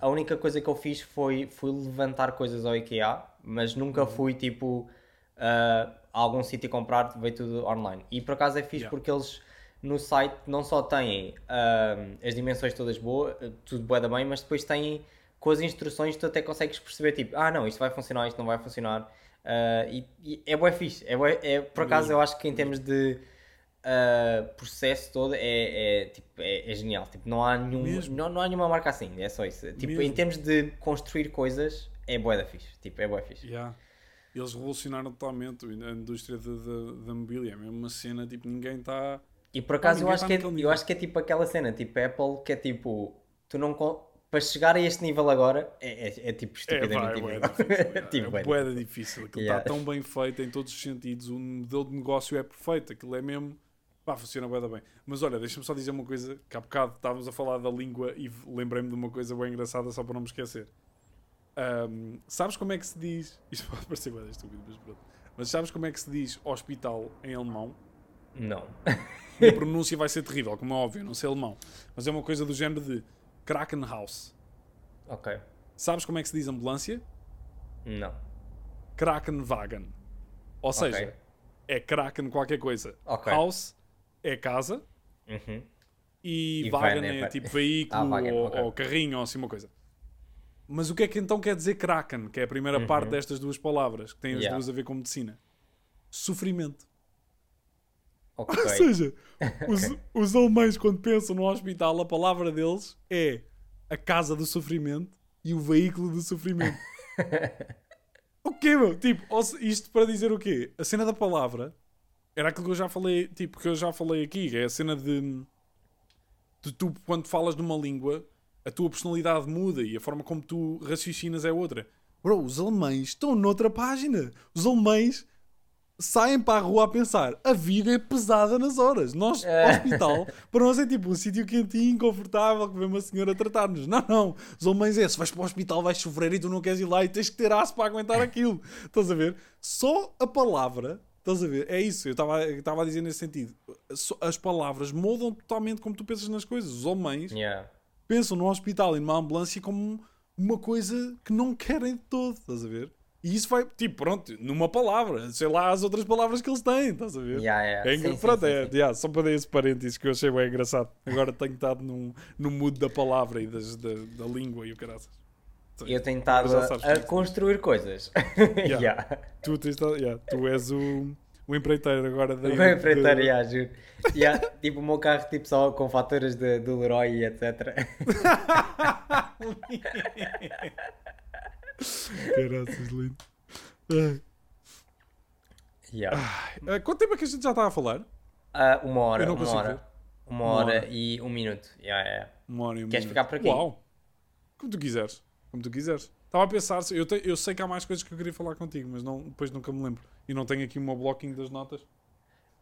A, única coisa que eu fiz foi fui levantar coisas ao IKEA, mas nunca Uhum. fui tipo ah, a algum sítio comprar, veio tudo online. E por acaso é fixe Yeah. porque eles no site não só têm ah, as dimensões todas boas, tudo bué da bem, mas depois têm com as instruções tu até consegues perceber tipo, ah não, isto vai funcionar, isto não vai funcionar. Ah, e, e é bué fixe. É, bué- é, por acaso eu acho que em termos de ah, processo todo é, é, tipo, é, é genial. Tipo, não, há nenhum, Mesmo. não, não há nenhuma marca assim, é só isso. Tipo, em termos de construir coisas, é bué da fixe. Tipo, é bué fixe. Yeah. Eles revolucionaram totalmente a indústria da- mobília. É mesmo uma cena, tipo, ninguém está. E por acaso eu ninguém acho, tá que é, eu acho que é tipo aquela cena, tipo Apple, que é tipo, tu não. Para chegar a este nível agora, é, é, é tipo É, estupidamente vai, é bué difícil. difícil. Tipo, é bué difícil. Aquilo Yeah. está tão bem feito em todos os sentidos. O modelo de negócio é perfeito. Aquilo é mesmo. Pá, funciona da bem. Mas olha, deixa-me só dizer uma coisa. Que há bocado estávamos a falar da língua e lembrei-me de uma coisa bem engraçada só para não me esquecer. Ahm, sabes como é que se diz. Isto pode parecer bué estúpido, mas pronto. Mas sabes como é que se diz hospital em alemão? Não. E a pronúncia vai ser terrível, como é óbvio, não sei alemão. Mas é uma coisa do género de Krankenhaus. ok. Sabes como é que se diz ambulância? Não. Krankenwagen. Ou seja, Ok. é Kraken qualquer coisa. Ok. House é casa Uhum. e, E Wagen van é é tipo veículo Ah, Wagen, ou, ou carrinho ou assim uma coisa. Mas o que é que então quer dizer Kraken? Que é a primeira parte destas duas palavras, que têm as Uhum. Yeah. duas a ver com medicina. Sofrimento. Ok. Ou seja, os, os alemães, quando pensam no hospital, a palavra deles é a casa do sofrimento e o veículo do sofrimento. o quê, meu? Tipo, isto para dizer o quê? A cena da palavra era aquilo que eu já falei, tipo, que eu já falei aqui, que é a cena de Tu, tu, quando falas numa língua, a tua personalidade muda e a forma como tu raciocinas é outra. Bro, os alemães estão noutra página. Os alemães saem para a rua a pensar a vida é pesada nas horas. Nós, É. hospital, para nós é tipo um sítio quentinho, confortável, que vê uma senhora tratar-nos. Não, não. Os alemães é, se vais para o hospital vais sofrer e tu não queres ir lá e tens que ter aço para aguentar aquilo. Estás a ver? Só a palavra, estás a ver? É isso, eu estava a dizer nesse sentido. As palavras moldam totalmente como tu pensas nas coisas. Os alemães Yeah. pensam no hospital e numa ambulância como uma coisa que não querem de todo, estás a ver? E isso vai, tipo, pronto, numa palavra, sei lá as outras palavras que eles têm, estás a ver? Yeah, yeah. É Sim, pronto, sim, é, sim. yeah, só para dar esse parênteses que eu achei bem engraçado. Agora tenho estado num, num mood da palavra e das, da, da língua e o caraças. Eu tenho estado a, disso. construir coisas. Yeah. yeah. Tu, tens yeah, tu és o, o empreiteiro agora da Bem enfrentar, yeah, juro. Yeah, tipo o meu carro tipo, só com faturas de, do Leroy e etc. Caraças, lindo. Yeah. Ah, quanto tempo é que a gente já está a falar? Ah, uma hora, uma hora. Uma hora, hora. e um minuto. Yeah, yeah. Uma hora e um Queres minuto. ficar por aqui? Uau! Como tu quiseres. Como tu quiseres. Estava a pensar, eu, te- eu sei que há mais coisas que eu queria falar contigo, mas não, depois nunca me lembro. E não tenho aqui o meu blocking das notas.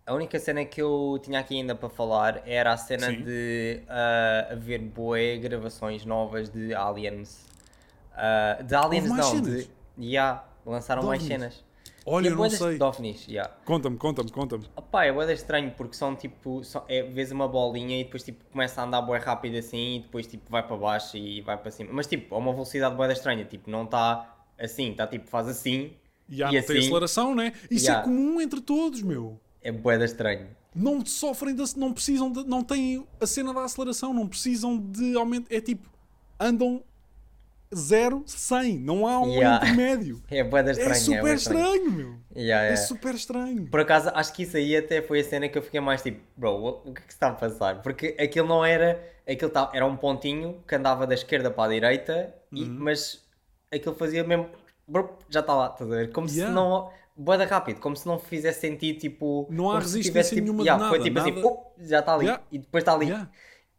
A única cena que eu tinha aqui ainda para falar era a cena Sim. de ah, haver boé gravações novas de Aliens. Ah, de Aliens mais não, cenas? de. Yeah, lançaram De mais cenas. Olha, eu não sei. De ovnis, yeah. Conta-me, conta-me, conta-me. Opá, é bué estranho porque são tipo, são, é, vês uma bolinha e depois tipo começa a andar bué rápido assim e depois tipo vai para baixo e vai para cima. Mas tipo, a uma velocidade bué estranha, tipo, não está assim, está tipo, faz assim E há e não tem assim aceleração, né? Isso Yeah. é comum entre todos, meu. é bué estranho. Não sofrem, de, não precisam de, não têm a cena da aceleração, não precisam de aumento. É tipo, andam 0, 100. Não há um Yeah. intermédio. É bué É estranho. super bué estranho, meu. Yeah, É yeah. super estranho. Por acaso, acho que isso aí até foi a cena que eu fiquei mais tipo, bro, o que é que se está a passar? Porque aquilo não era, aquilo tá, era um pontinho que andava da esquerda para a direita, e- Uhum. mas aquilo fazia mesmo, bro, já está lá, estás a ver? Como Yeah. se não, boeda rápido, como se não fizesse sentido, tipo... Não há resistência tivesse, tipo, nenhuma yeah, Foi nada, tipo assim, nada. oh, já está ali, e depois está ali.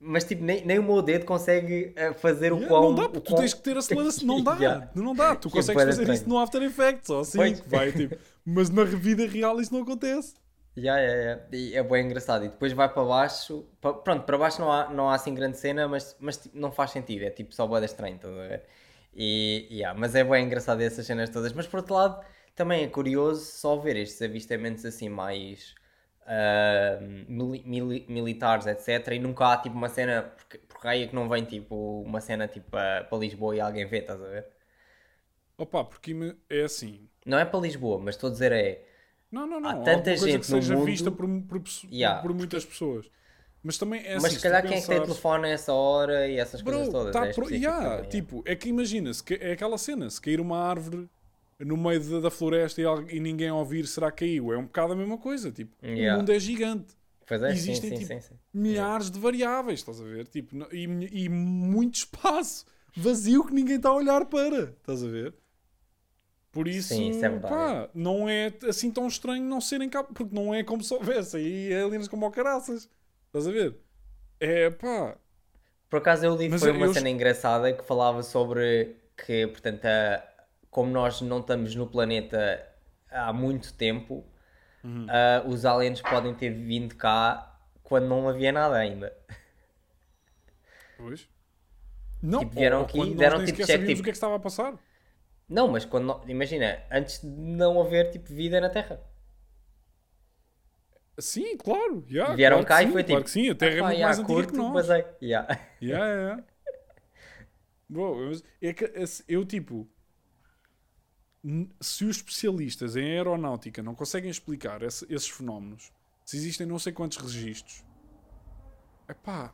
Mas tipo, nem, nem o meu dedo consegue eh, fazer o Yeah, quão... não dá, porque tu tens que ter aceleração. Não dá, Yeah. não dá. Tu é consegues fazer estranho. isso no After Effects, ou assim, Pois. vai, tipo, mas na vida real isso não acontece. Yeah, yeah, yeah. E é bem engraçado. E depois vai para baixo. pa- pronto, para baixo não há, não há assim grande cena, mas, mas tipo, não faz sentido. É tipo só boeda estranho, estás a ver? E, yeah, mas é bem engraçado essas cenas todas. Mas por outro lado, também é curioso só ver estes avistamentos assim mais ah, mili- mili- militares, etc. E nunca há tipo uma cena, porque, porque aí é que não vem tipo uma cena tipo para para Lisboa e alguém vê, estás a ver? Opa, porque é assim. Não é para Lisboa, mas estou a dizer é. Não, não, não. Há tanta gente que seja mundo- vista por, por, Yeah, por muitas pessoas. Mas também é assim. mas se se calhar quem é que tem pensares- telefone a essa hora e essas Bro, coisas todas. tá é pro... yeah, tipo, é que imagina, se ca- é aquela cena, se cair uma árvore no meio da, floresta e, e ninguém ouvir, será que caiu? É um bocado a mesma coisa, tipo, Yeah. o mundo é gigante. É, existem, sim, tipo, sim, sim. Milhares de variáveis, estás a ver? Tipo, e, e muito espaço vazio que ninguém está a olhar para, estás a ver? Por isso, Sim, isso é pá, não é assim tão estranho não serem cá, porque não é como se houvesse aí aliens como ao caraças, estás a ver? É pá, Por acaso eu li Mas foi eu- uma eu- cena engraçada que falava sobre que, portanto, a- como nós não estamos no planeta há muito tempo, Uhum. ah, os aliens podem ter vindo cá quando não havia nada ainda. Pois. Não, Tipo, vieram ou- ou aqui, quando nós deram tipo check, tipo- o que é que estava a passar. Não, mas quando não- imagina, antes de não haver tipo vida na Terra. Sim, claro. yeah, Vieram claro cá que e sim, foi claro tipo. que sim, a Terra "Ah, é muito yeah, mais antiga curto, que nós. basei." Yeah. Yeah, yeah. Bro, mas é que esse- eu tipo. Se os especialistas em aeronáutica não conseguem explicar esse- esses fenómenos, se existem não sei quantos registros, epá,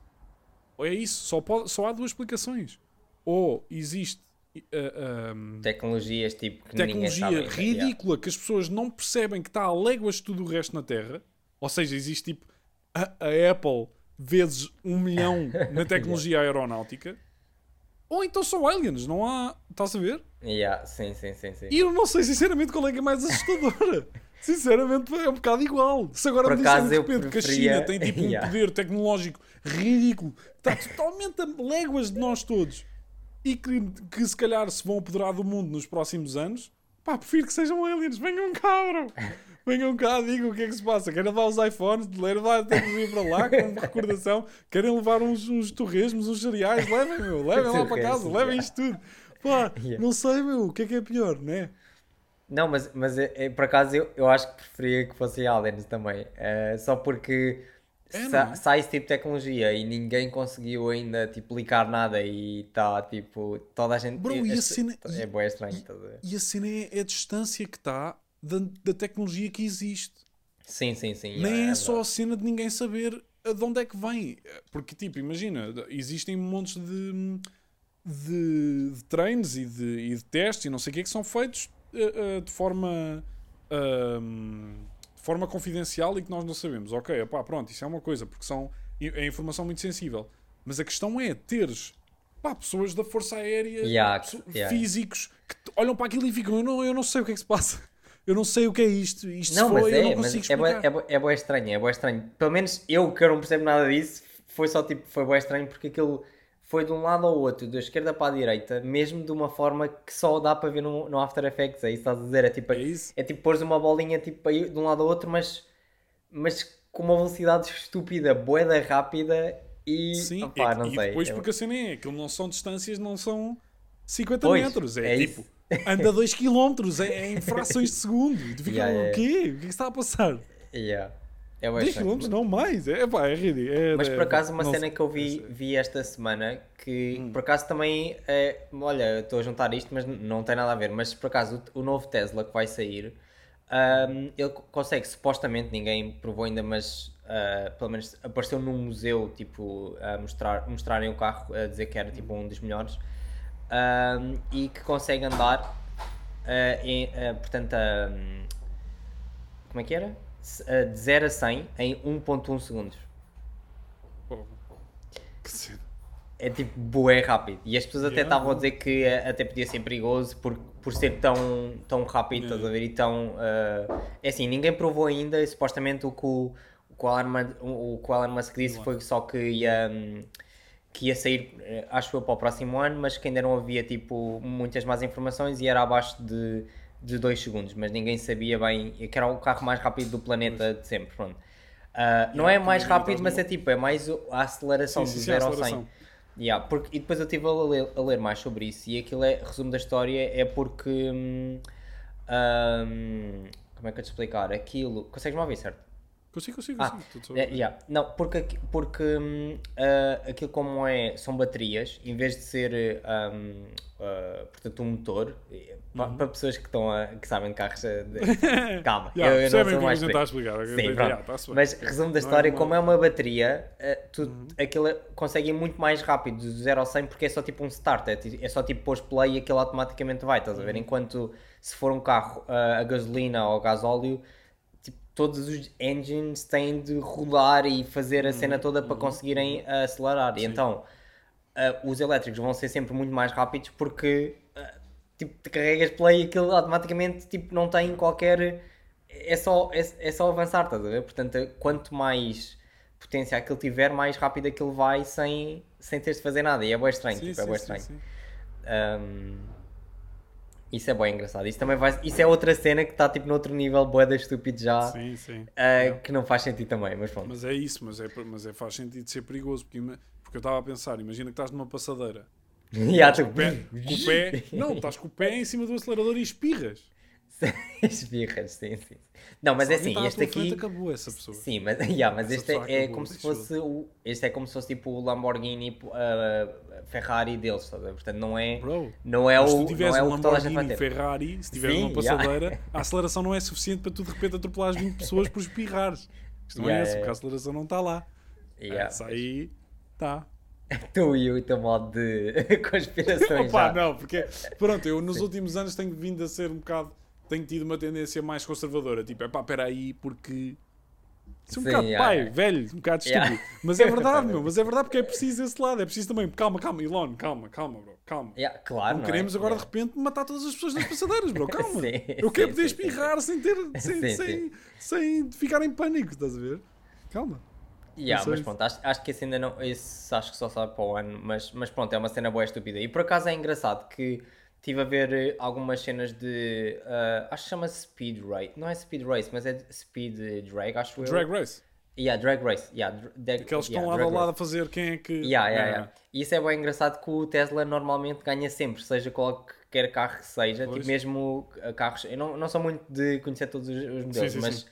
ou é isso, só, pode, só há duas explicações. Ou existe uh, um, Tecnologias tipo que tecnologia ridícula que as pessoas não percebem que está a léguas de tudo o resto na Terra. Ou seja, existe tipo a, a Apple vezes um milhão na tecnologia aeronáutica. Ou então são aliens, não há. Estás a ver? Yeah, sim, sim, sim, sim. E eu não sei sinceramente qual é que é mais assustadora. Sinceramente, é um bocado igual. Se agora Por me disserem de repente que a preferia- China tem tipo um Yeah. poder tecnológico ridículo, está totalmente a léguas de nós todos, e que, que se calhar se vão apoderar do mundo nos próximos anos, pá, prefiro que sejam aliens. Venham cá, bro. Venham cá, digam o que é que se passa. Querem levar os iPhones, levar a tecnologia para lá, como recordação. Querem levar uns, uns torresmos, uns cereais, levem, meu. Levem lá para casa, levem isto tudo. Pá, Yeah. não sei, meu, o que é que é pior, né? Não, mas, mas é- é, por acaso eu, eu acho que preferia que fossem aliens também. Eh, só porque É, sa- não é? sai esse tipo de tecnologia e ninguém conseguiu ainda tipo, ligar nada e está tipo. Toda a gente. Bro, e a cena- É e- bem estranho, a ver? E a cena é, é a distância que está da, da tecnologia que existe. Sim, sim, sim. Nem é, é só a cena de ninguém saber de onde é que vem. Porque, tipo, imagina, existem montes de, de, de treinos e de, e de testes e não sei o que que são feitos eh, eh, de forma. ahm, de forma confidencial e que nós não sabemos. Ok, pá, pronto, isso é uma coisa, porque são, é informação muito sensível. Mas a questão é teres pá, pessoas da Força Aérea, Yeah, yeah. físicos, que olham para aquilo e ficam: eu não, eu não sei o que é que se passa. Eu não sei o que é isto. Isto Não, mas foi, eu é, não mas é, explicar. é, bué- é bué estranho, é bué estranho. Pelo menos eu que eu não percebo nada disso, foi só tipo, foi bué estranho porque aquilo foi de um lado ao outro, da esquerda para a direita, mesmo de uma forma que só dá para ver no, no After Effects, é isso que estás a dizer, é tipo, É é tipo pôres uma bolinha tipo de um lado ao outro, mas, mas com uma velocidade estúpida, boeda rápida e, Sim, opá, e, não e sei. depois é- porque a cena é, aquilo não são distâncias, não são 50 Pois, metros, é, é tipo, isso. anda 2 km, é, é em frações de segundo. E tu ficas, Yeah, o quê? O que é que está a passar? yeah. É bué 10 estranho. km não mais, é pá, é ridículo. é- Mas é- por acaso uma cena sei, que eu vi, vi esta semana que Hum. por acaso também é, olha, estou a juntar isto, mas não tem nada a ver. Mas por acaso o, o novo Tesla que vai sair, ahm, ele co- consegue supostamente, ninguém provou ainda, mas ah, pelo menos apareceu num museu tipo a mostrar, mostrarem o carro a dizer que era tipo um dos melhores ahm, e que consegue andar ah, em, ah, portanto a, como é que era? Ah, de 0 a 100 em 1.1 segundos. Que cena. É tipo bué rápido. E as pessoas até Yeah. estavam a dizer que eh, até podia ser perigoso por, por ser tão, tão rápido, Yeah. estás a ver? E tão. eh, é assim, ninguém provou ainda. E, supostamente o que o, o, que o, Mu- o, o que o Elon Musk disse foi só que ia, que ia sair, eh, acho eu, para o próximo ano, mas que ainda não havia tipo muitas mais informações e era abaixo de, de 2 segundos. Mas ninguém sabia bem que era o carro mais rápido do planeta de sempre. Pronto. Ah, não é Yeah, mais também rápido, mas é tipo, é mais a aceleração Sim, de sim, sim, a 0 ao 100. aceleração. Yeah, porque, e depois eu estive a ler, a ler mais sobre isso e aquilo é, resumo da história é porque hum, hum, como é que eu te explicar? Aquilo. Consegues-me ouvir, certo? Consigo, consigo, Ah, consigo. tudo só- É, yeah. Não, porque, porque ah, aquilo como é, são baterias, em vez de ser hum, ah, portanto um motor, Uhum. para pessoas que, estão a- que sabem de carros, ah, de- calma, Yeah, eu, eu não sou é mais está a explicar. Sim, pronto. bem. Mas resumo da Não é história, como é uma bateria, eh, tu, Uhum. aquilo consegue ir muito mais rápido, do 0 ao 100, porque é só tipo um start, é, é só tipo pôs play e aquilo automaticamente vai, estás a Uhum. ver? Enquanto se for um carro ah, a gasolina ou a gasóleo, tipo, todos os engines têm de rodar e fazer a cena toda para conseguirem ah, acelerar. E Uhum. Sim. então ah, os elétricos vão ser sempre muito mais rápidos porque ah, tipo, te carregas play e aquilo automaticamente tipo, não tem qualquer. É só, é, é só avançar, estás a ver? Portanto, quanto mais potência aquilo tiver, mais rápido aquilo vai sem, sem teres de fazer nada. E é bem estranho, Sim, tipo, é sim, bem sim, estranho. sim. Um, isso é bem engraçado. Isso também vai. Isso é outra cena que está tipo noutro nível boeda estúpido já. Sim, sim. uh, Que não faz sentido também, mas pronto. Mas é isso, mas, é, mas é, faz sentido ser perigoso. Porque, porque eu estava a pensar, imagina que estás numa passadeira. E há, tipo, Com o pé, com o pé, não, estás com o pé em cima do acelerador e espirras. Espirras, sim, sim. Não, mas é assim, este aqui. acabou essa pessoa. Sim, mas, yeah, mas Essa este é, é como se fosse o. Este é como se fosse tipo o Lamborghini uh, Ferrari deles, ver? Portanto, não é. Bro, Não é mas se o, tu tiveres não é um o Lamborghini. Ferrari, se tiveres uma yeah. passadeira, a aceleração não é suficiente para tu de repente atropelares 20 pessoas por espirrares. Isto não Yeah, é essa, yeah. porque a aceleração não está lá. Yeah. Essa aí está. Tu e o teu modo de conspirações Opa, já. não, porque pronto, eu nos últimos anos tenho vindo a ser um bocado, tenho tido uma tendência mais conservadora, tipo, é pá, espera aí, porque Isso é um Sim, bocado yeah, pai, yeah. velho, um bocado Yeah. estúpido. Mas é verdade, meu. Mas é verdade porque é preciso esse lado. É preciso também. Calma, calma, Elon, calma, calma, bro. Calma. Claro, não não queremos é? agora de repente matar todas as pessoas nas passadeiras, bro. Calma. Sim, Eu quero sim, poder espirrar sem ter. Sem, sem, sem ficar em pânico, estás a ver? Calma. Yeah, mas pronto, acho, acho que esse ainda não. Esse acho que só sabe para o ano, mas, mas pronto, é uma cena boa estúpida. E por acaso é engraçado que estive a ver eh, algumas cenas de. ah, acho que chama-se Speed Race. Não é Speed Race, mas é Speed Drag, acho eu. Drag Race. Yeah, Drag Race. Yeah, dr- drag- que estão yeah, lado a drag lado a fazer quem é que. Yeah, yeah, Ah, yeah. E isso é bem engraçado que o Tesla normalmente ganha sempre, seja qualquer carro que seja, Pois. tipo mesmo uh, carros. Eu não, não sou muito de conhecer todos os, os modelos, sim, mas sim.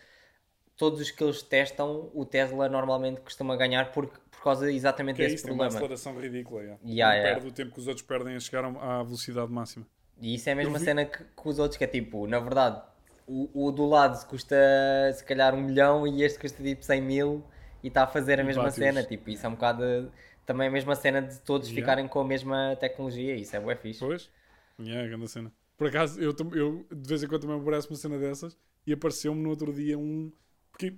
todos os que eles testam, o Tesla normalmente costuma ganhar por, por causa exatamente Que é desse isso, tem uma problema. aceleração ridícula. Yeah. Yeah, Não yeah. perde o tempo que os outros perdem a chegar à velocidade máxima. E isso é a mesma vi- cena que, que os outros, que é tipo, na verdade, o, o do lado custa se calhar um milhão e este custa tipo 100 mil e está a fazer a E mesma cena. Tipo, isso é um bocado também a mesma cena de todos Yeah. ficarem com a mesma tecnologia. Isso é bué fixe. Pois? Yeah, grande cena. Por acaso, eu, eu de vez em quando também me aparece uma cena dessas e apareceu-me no outro dia um. Porque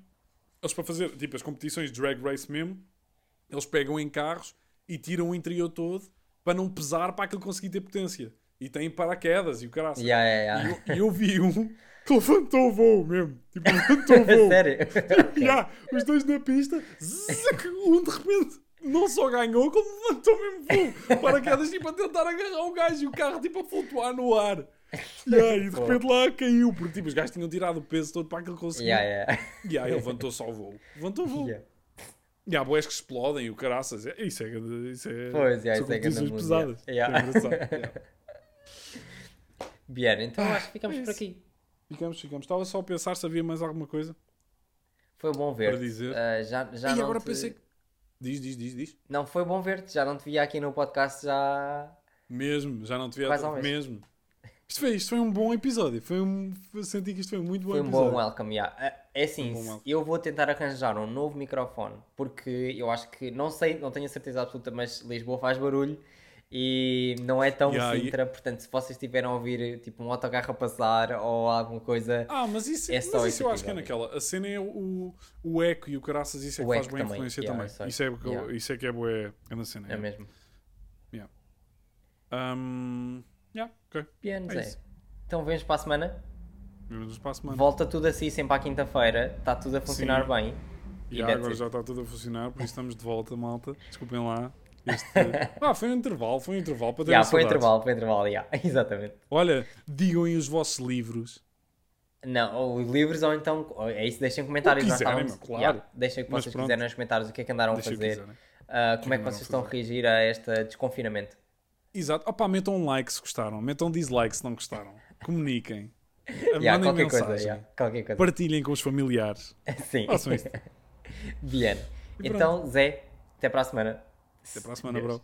eles para fazer, tipo, as competições de drag race mesmo, eles pegam em carros e tiram o interior todo para não pesar para aquilo conseguir ter potência. E tem paraquedas e o caraças. Yeah, yeah, E yeah. eu, e eu vi um que levantou o voo mesmo. Tipo, levantou o voo. Sério? Ya, os dois na pista, um de repente não só ganhou, como levantou mesmo voo. Paraquedas tipo a tentar agarrar o gajo e o carro tipo a flutuar no ar. Ya, e de repente lá caiu, porque tipo, os gajos tinham tirado o peso todo para aquilo conseguir. Yeah, yeah. E aí ele levantou só o voo. Levantou o voo. Yeah. E há boés que explodem e o caraças. É- Isso é, isso é, Pois, yeah, são isso é grande mundo, pesadas. yeah. É. Bien, então acho que ficamos é por aqui. Ficamos, ficamos. Estava só a pensar se havia mais alguma coisa. Foi bom ver. Para dizer. já, já e não agora te... pensei. Diz, diz, diz, diz. Não, foi bom ver-te. Já não te via aqui no podcast já. Mesmo, já não te vi Mais ou menos. mesmo. Isto foi, isto foi um bom episódio. Foi um, senti que isto foi um muito bom Foi um episódio. bom welcome, yeah. É assim, Um eu vou tentar arranjar um novo microfone, porque eu acho que, não sei, não tenho a certeza absoluta, mas Lisboa faz barulho e não é tão Yeah, e- Sintra, portanto, se vocês estiverem a ouvir tipo um autocarro a passar ou alguma coisa, Ah, mas isso, É mas só isso esse eu acho que é naquela. A cena é o, o eco e o caraças, isso é que O faz eco boa também, influência yeah, também. Isso é, que Yeah. isso é que é boa é na cena. é mesmo. Um, yeah, ok. Bien, É isso. Então vemos para a semana. Vemos para a semana. Volta tudo assim sempre à quinta-feira, está tudo a funcionar Sim. bem. E that's agora já está tudo a funcionar, por isso estamos de volta, malta. Desculpem lá. Este... ah, foi um intervalo, foi um intervalo para ter Yeah, foi intervalo, foi intervalo, yeah. exatamente. Olha, digam aí os vossos livros. Não, os livros ou então. ou É isso, deixem comentários. nós quiserem, estávamos- claro. Yeah, deixem o que Mas vocês quiserem nos comentários o que é que andaram a fazer. Ah, como é que a vocês estão a reagir a este desconfinamento? Exato. Opa, metam um like se gostaram, metam dislike se não gostaram. Comuniquem. Yeah, qualquer mensagem. coisa, yeah, qualquer coisa. Partilhem com os familiares. Sim. Façam isto. Bien. Então, Zé, até para a semana. Até para a semana, bro.